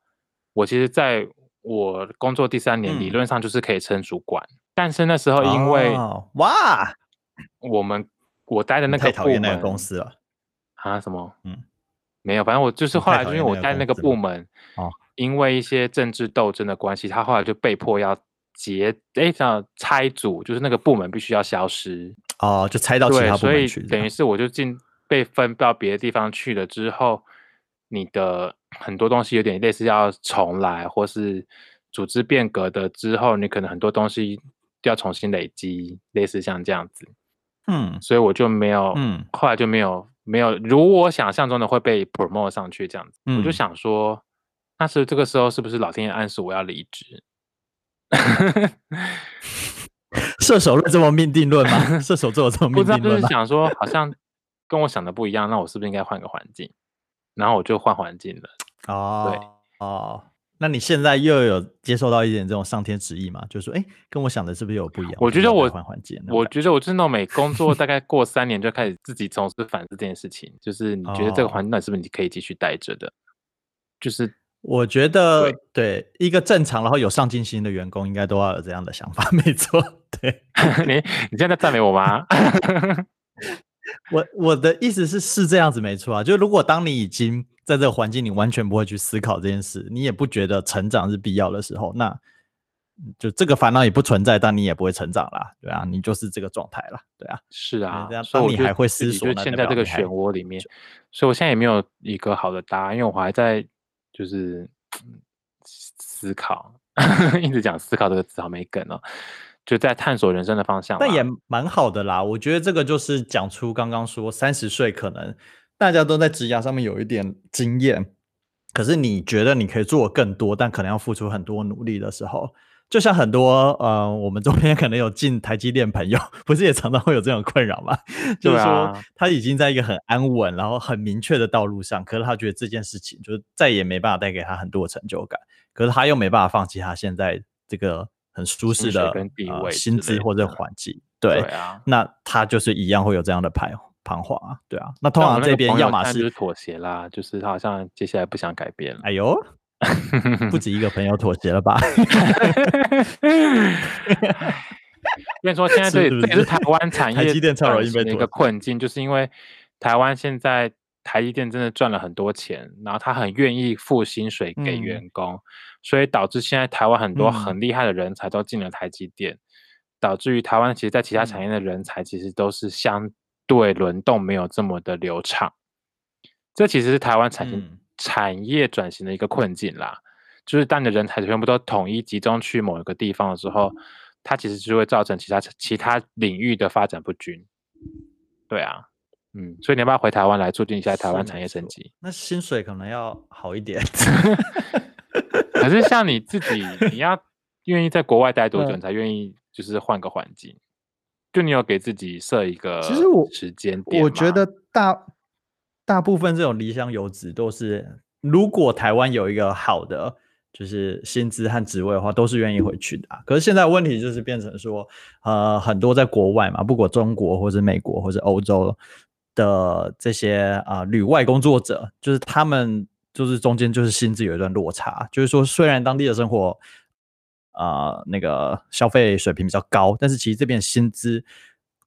我其实在我工作第三年，理论上就是可以升主管。但是那时候因为哇，我们我待的那个部门公司了啊，什么？嗯，没有，反正我就是后来，因为我待那个部门哦。因为一些政治斗争的关系，他后来就被迫要结，哎，叫拆组，就是那个部门必须要消失哦，就拆到其他部门去。等于是我就进被分到别的地方去了之后，你的很多东西有点类似要重来，或是组织变革的之后，你可能很多东西要重新累积，类似像这样子。嗯，所以我就没有，嗯，后来就没有没有如我想象中的会被 promote 上去这样子。我就想说。那是这个时候，是不是老天爷暗示我要离职？射手论这么命定论吗？射手座这么命定论就是想说，好像 跟我想的不一样，那我是不是应该换个环境？然后我就换环境了。哦，对，哦，那你现在又有接受到一点这种上天旨意吗？就是说，哎，跟我想的是不是有不一样？我觉得我换环境，我觉得我真的每工作大概过三年就开始自己从事反思这件事情，就是你觉得这个环境是不是你可以继续待着的？就是。我觉得对一个正常然后有上进心的员工，应该都要有这样的想法，没错。对 你，你现在赞美我吗？我我的意思是是这样子，没错啊。就如果当你已经在这个环境，你完全不会去思考这件事，你也不觉得成长是必要的时候，那就这个烦恼也不存在，但你也不会成长啦，对啊，你就是这个状态了，对啊，是啊。这样，当你还会思索，现在这个漩涡里面，所以我现在也没有一个好的答案，因为我还在。就是思考，一直讲思考这个词好没梗哦，就在探索人生的方向。但也蛮好的啦，我觉得这个就是讲出刚刚说三十岁可能大家都在职涯上面有一点经验，可是你觉得你可以做更多，但可能要付出很多努力的时候。就像很多呃，我们周边可能有进台积电朋友，不是也常常会有这种困扰吗？就是说他已经在一个很安稳，然后很明确的道路上，可是他觉得这件事情就是再也没办法带给他很多成就感，可是他又没办法放弃他现在这个很舒适的薪资或者环境，对。啊，那他就是一样会有这样的徘彷徨啊，对啊，那通常这边要么是妥协啦，就是他好像接下来不想改变了，哎呦。不止一个朋友妥协了吧？跟你说，现在这这也是？台湾产业的一个困境，就是因为台湾现在台积电真的赚了很多钱，然后他很愿意付薪水给员工，所以导致现在台湾很多很厉害的人才都进了台积电，导致于台湾其实在其他产业的人才其实都是相对轮动没有这么的流畅，这其实是台湾产业。产业转型的一个困境啦，就是当你的人才全部都统一集中去某一个地方的时候，它其实就会造成其他其他领域的发展不均。对啊，嗯，所以你要不要回台湾来促进一下台湾产业升级？那薪水可能要好一点。可是像你自己，你要愿意在国外待多久，你才愿意就是换个环境？就你有给自己设一个其实我时间点，我觉得大。大部分这种离乡游子都是，如果台湾有一个好的就是薪资和职位的话，都是愿意回去的。可是现在问题就是变成说，呃，很多在国外嘛，不管中国或者美国或者欧洲的这些啊旅外工作者，就是他们就是中间就是薪资有一段落差。就是说，虽然当地的生活啊那个消费水平比较高，但是其实这边薪资。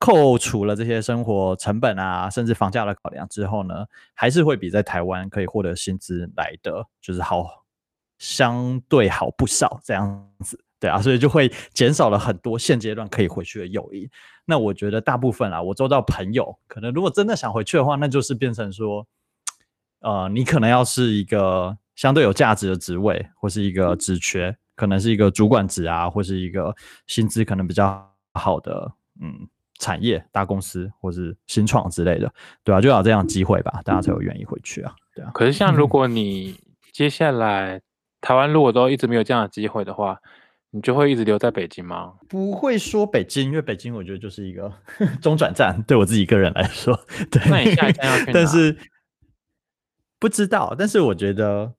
扣除了这些生活成本啊，甚至房价的考量之后呢，还是会比在台湾可以获得薪资来的就是好，相对好不少这样子。对啊，所以就会减少了很多现阶段可以回去的诱因。那我觉得大部分啊，我周到朋友可能如果真的想回去的话，那就是变成说，呃，你可能要是一个相对有价值的职位，或是一个职缺，可能是一个主管职啊，或是一个薪资可能比较好的嗯产业大公司，或是新创之类的，对啊，就要这样机会吧，大家才会愿意回去啊。对啊。可是像如果你接下来台湾如果都一直没有这样的机会的话，你就会一直留在北京吗？不会说北京，因为北京我觉得就是一个 中转站，对我自己个人来说。对，那你下一站要去 但是不知道，但是我觉得，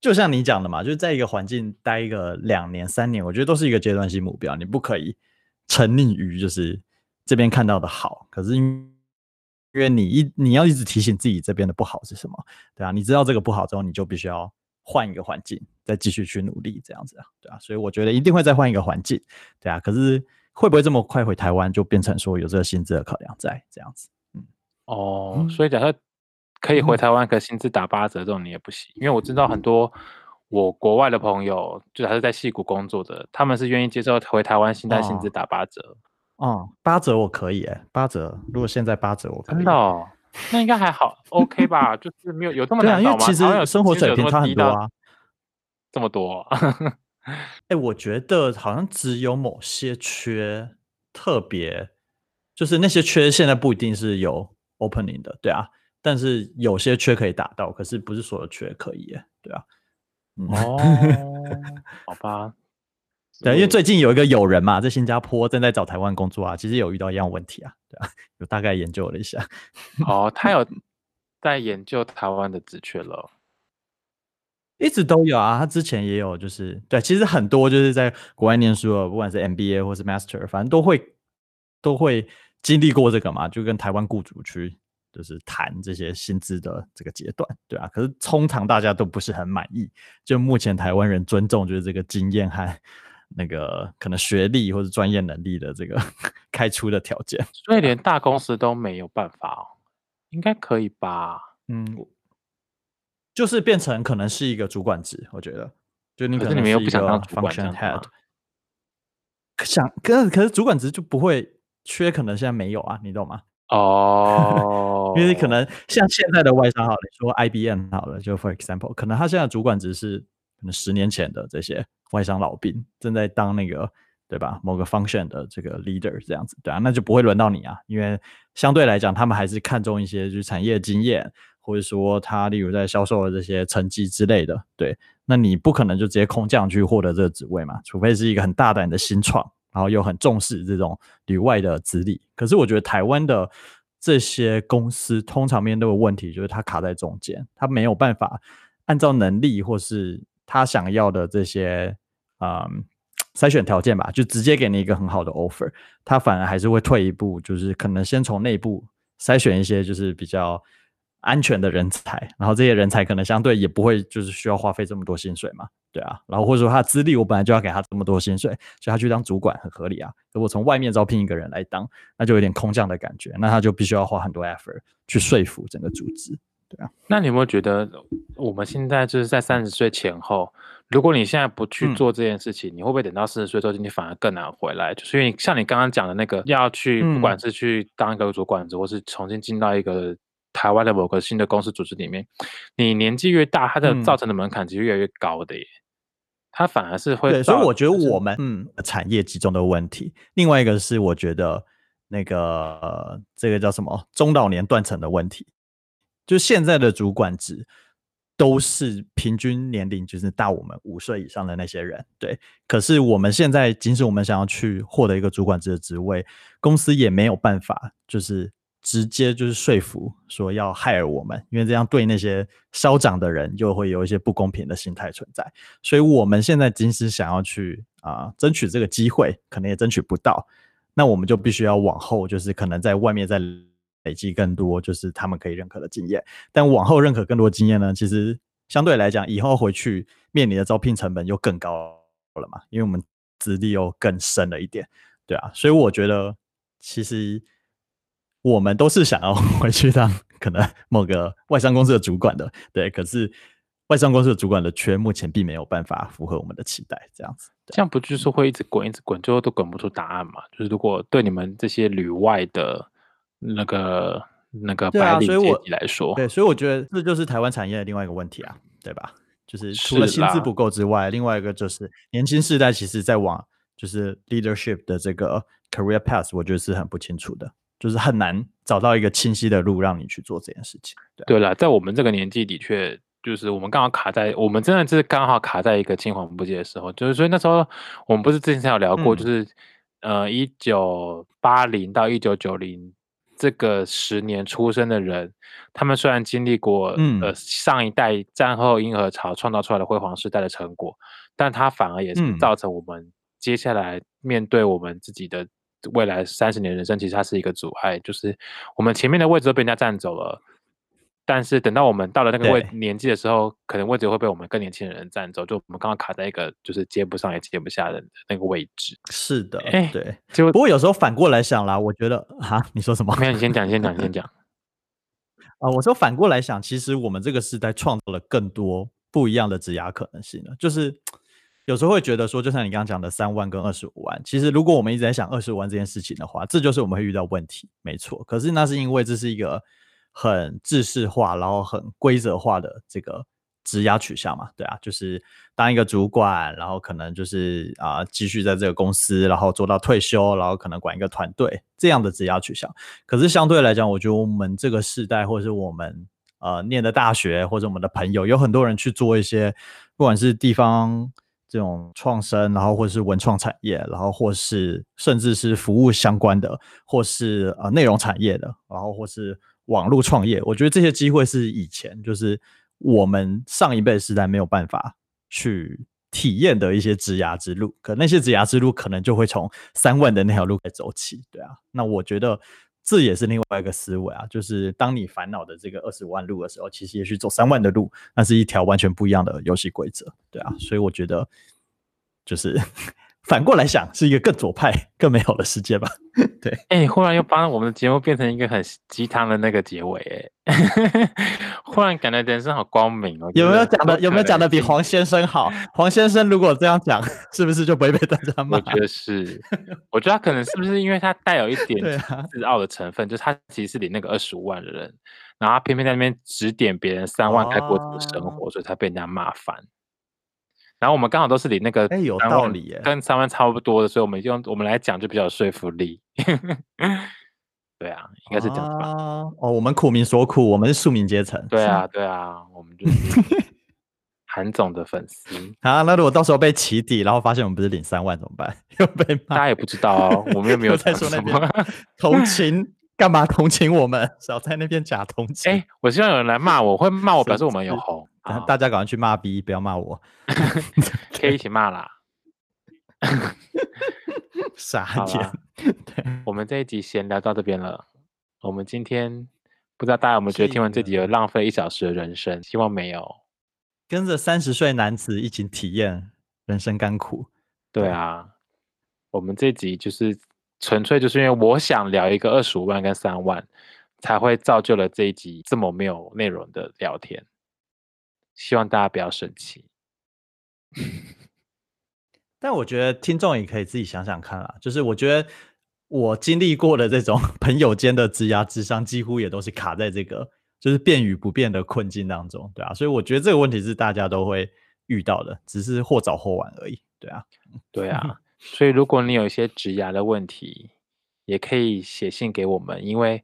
就像你讲的嘛，就是在一个环境待一个两年、三年，我觉得都是一个阶段性目标。你不可以沉溺于就是这边看到的好，可是因因为你一你要一直提醒自己这边的不好是什么，对啊，你知道这个不好之后，你就必须要。换一个环境，再继续去努力，这样子啊，对啊，所以我觉得一定会再换一个环境，对啊。可是会不会这么快回台湾，就变成说有这个薪资的考量在这样子？嗯，哦，所以假设可以回台湾，可薪资打八折这种你也不行，因为我知道很多我国外的朋友，就还是在戏谷工作的，他们是愿意接受回台湾，现在薪资打八折。哦，八折我可以哎，八折如果现在八折我可以。真的。那应该还好，OK 吧？就是没有有这么难搞吗？因为其实生活水平差很多啊，这么多。哎，我觉得好像只有某些缺特别，就是那些缺现在不一定是有 opening 的，对啊。但是有些缺可以达到，可是不是所有缺可以，对啊。哦，好吧。对，因为最近有一个友人嘛，在新加坡正在找台湾工作啊，其实有遇到一样问题啊，对啊，有大概研究了一下。哦，他有 在研究台湾的职缺了，一直都有啊。他之前也有，就是对，其实很多就是在国外念书的，不管是 MBA 或是 Master，反正都会都会经历过这个嘛，就跟台湾雇主去就是谈这些薪资的这个阶段，对啊。可是通常大家都不是很满意，就目前台湾人尊重就是这个经验和。那个可能学历或者专业能力的这个 开出的条件，所以连大公司都没有办法哦，应该可以吧？嗯，就是变成可能是一个主管职，我觉得，就你可能你们又不想当 function head，想，可是可是主管职就不会缺，可能现在没有啊，你懂吗？哦，因为可能像现在的外商好了，说 IBM 好了，就 for example，可能他现在主管职是。可能十年前的这些外商老兵正在当那个对吧？某个 function 的这个 leader 这样子，对啊，那就不会轮到你啊，因为相对来讲，他们还是看重一些就是产业经验，或者说他例如在销售的这些成绩之类的，对，那你不可能就直接空降去获得这个职位嘛，除非是一个很大胆的新创，然后又很重视这种旅外的资历。可是我觉得台湾的这些公司通常面对的问题就是它卡在中间，它没有办法按照能力或是他想要的这些，嗯，筛选条件吧，就直接给你一个很好的 offer，他反而还是会退一步，就是可能先从内部筛选一些就是比较安全的人才，然后这些人才可能相对也不会就是需要花费这么多薪水嘛，对啊，然后或者说他资历我本来就要给他这么多薪水，所以他去当主管很合理啊。如果从外面招聘一个人来当，那就有点空降的感觉，那他就必须要花很多 effort 去说服整个组织。那你有没有觉得，我们现在就是在三十岁前后，如果你现在不去做这件事情，你会不会等到四十岁之后，你反而更难回来？就是因为像你刚刚讲的那个，要去不管是去当一个主管，或是重新进到一个台湾的某个新的公司组织里面，你年纪越大，它的造成的门槛其实越来越高的耶。它反而是会，对，所以我觉得我们嗯产业集中的问题，另外一个是我觉得那个这个叫什么中老年断层的问题。就现在的主管职都是平均年龄就是大我们五岁以上的那些人，对。可是我们现在，即使我们想要去获得一个主管职的职位，公司也没有办法，就是直接就是说服说要害我们，因为这样对那些稍长的人就会有一些不公平的心态存在。所以我们现在即使想要去啊争取这个机会，可能也争取不到。那我们就必须要往后，就是可能在外面在。累积更多就是他们可以认可的经验，但往后认可更多经验呢？其实相对来讲，以后回去面临的招聘成本又更高了嘛，因为我们资历又更深了一点，对啊，所以我觉得其实我们都是想要 回去当可能某个外商公司的主管的，对。可是外商公司的主管的缺目前并没有办法符合我们的期待，这样子。这样不就是会一直滚，一直滚，最后都滚不出答案嘛？就是如果对你们这些旅外的那个那个白领阶级来说，对，所以我觉得这就是台湾产业的另外一个问题啊，对吧？就是除了薪资不够之外，另外一个就是年轻世代其实在往就是 leadership 的这个 career path，我觉得是很不清楚的，就是很难找到一个清晰的路让你去做这件事情。对了，在我们这个年纪，的确。就是我们刚好卡在，我们真的是刚好卡在一个青黄不接的时候，就是所以那时候我们不是之前有聊过，就是呃一九八零到一九九零这个十年出生的人，他们虽然经历过呃上一代战后婴儿潮创造出来的辉煌时代的成果，但他反而也是造成我们接下来面对我们自己的未来三十年人生，其实它是一个阻碍，就是我们前面的位置都被人家占走了。但是等到我们到了那个位年纪的时候，可能位置会被我们更年轻的人占走，就我们刚刚卡在一个就是接不上也接不下的那个位置。是的，哎，对。就不过有时候反过来想啦，我觉得哈，你说什么？没有，你先讲，你先讲，你先讲。啊，我说反过来想，其实我们这个时代创造了更多不一样的职涯可能性了。就是有时候会觉得说，就像你刚刚讲的三万跟二十五万，其实如果我们一直在想二十五万这件事情的话，这就是我们会遇到问题，没错。可是那是因为这是一个。很制式化，然后很规则化的这个职涯取向嘛，对啊，就是当一个主管，然后可能就是啊继续在这个公司，然后做到退休，然后可能管一个团队这样的职涯取向。可是相对来讲，我觉得我们这个世代，或者是我们呃念的大学，或者我们的朋友，有很多人去做一些，不管是地方这种创生，然后或者是文创产业，然后或是甚至是服务相关的，或是呃内容产业的，然后或是。网络创业，我觉得这些机会是以前就是我们上一辈时代没有办法去体验的一些职涯之路，可那些职涯之路可能就会从三万的那条路开始走起，对啊，那我觉得这也是另外一个思维啊，就是当你烦恼的这个二十五万路的时候，其实也许走三万的路，那是一条完全不一样的游戏规则，对啊，所以我觉得就是。反过来想，是一个更左派、更美好的世界吧？对，哎，忽然又把我们的节目变成一个很鸡汤的那个结尾，哎，忽然感觉人生好光明哦。有没有讲的？有没有讲的比黄先生好？黄先生如果这样讲，是不是就不会被大家骂？我觉得是，我觉得他可能是不是因为他带有一点自傲的成分，就是他其实是领那个二十五万的人，然后他偏偏在那边指点别人三万该过怎么生活，所以他被人家骂烦。然后我们刚好都是领那个，哎，有道理耶，跟三万差不多的，所以我们用我们来讲就比较有说服力。对啊，应该是这样吧。哦，我们苦民所苦，我们是庶民阶层。对啊，对啊，我们就是 韩总的粉丝。啊，那如果到时候被起底，然后发现我们不是领三万怎么办？又被骂大家也不知道哦，我们又没有在说那边同情，干嘛同情我们？少在那边假同情。哎，我希望有人来骂我，会骂我，表示我们有红。大家赶快去骂 B，不要骂我，可以一起骂啦。傻眼。我们这一集先聊到这边了。我们今天不知道大家有没有觉得听完这集有浪费一小时的人生？希望没有。跟着三十岁男子一起体验人生甘苦。对啊，我们这集就是纯粹就是因为我想聊一个二十五万跟三万，才会造就了这一集这么没有内容的聊天。希望大家不要生气，但我觉得听众也可以自己想想看啊。就是我觉得我经历过的这种 朋友间的质押智商，几乎也都是卡在这个就是变与不变的困境当中，对啊。所以我觉得这个问题是大家都会遇到的，只是或早或晚而已，对啊，对啊。所以如果你有一些质押的问题，也可以写信给我们，因为。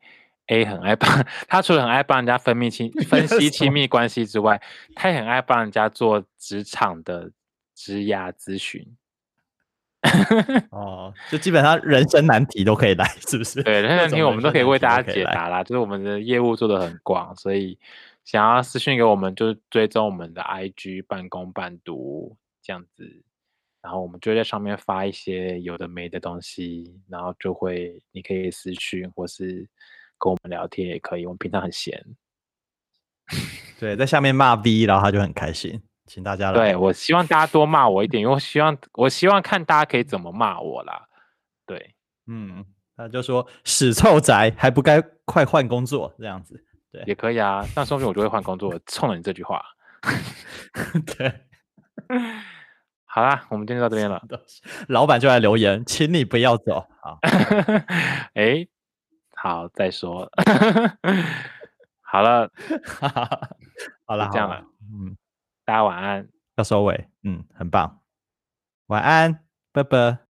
A 很爱帮 他，除了很爱帮人家分泌亲分 析亲密关系之外，他也很爱帮人家做职场的职涯咨询。哦，就基本上人生难题都可以来，是不是？对，人生难题我们都可以为大家解答啦。就是我们的业务做的很广，所以想要私信给我们，就是追踪我们的 IG 半工半读这样子，然后我们就在上面发一些有的没的东西，然后就会你可以私讯或是。跟我们聊天也可以，我们平常很闲。对，在下面骂 V，然后他就很开心，请大家。对我希望大家多骂我一点，因为我希望我希望看大家可以怎么骂我啦。对，嗯，他就说屎臭宅还不该快换工作这样子。对，也可以啊。那说不定我就会换工作，冲了你这句话。对，好啦，我们今天到这边了。老板就来留言，请你不要走。好，哎，好，再说。好了，好了，这样了。嗯，大家晚安。要收尾。嗯，很棒。晚安，拜拜。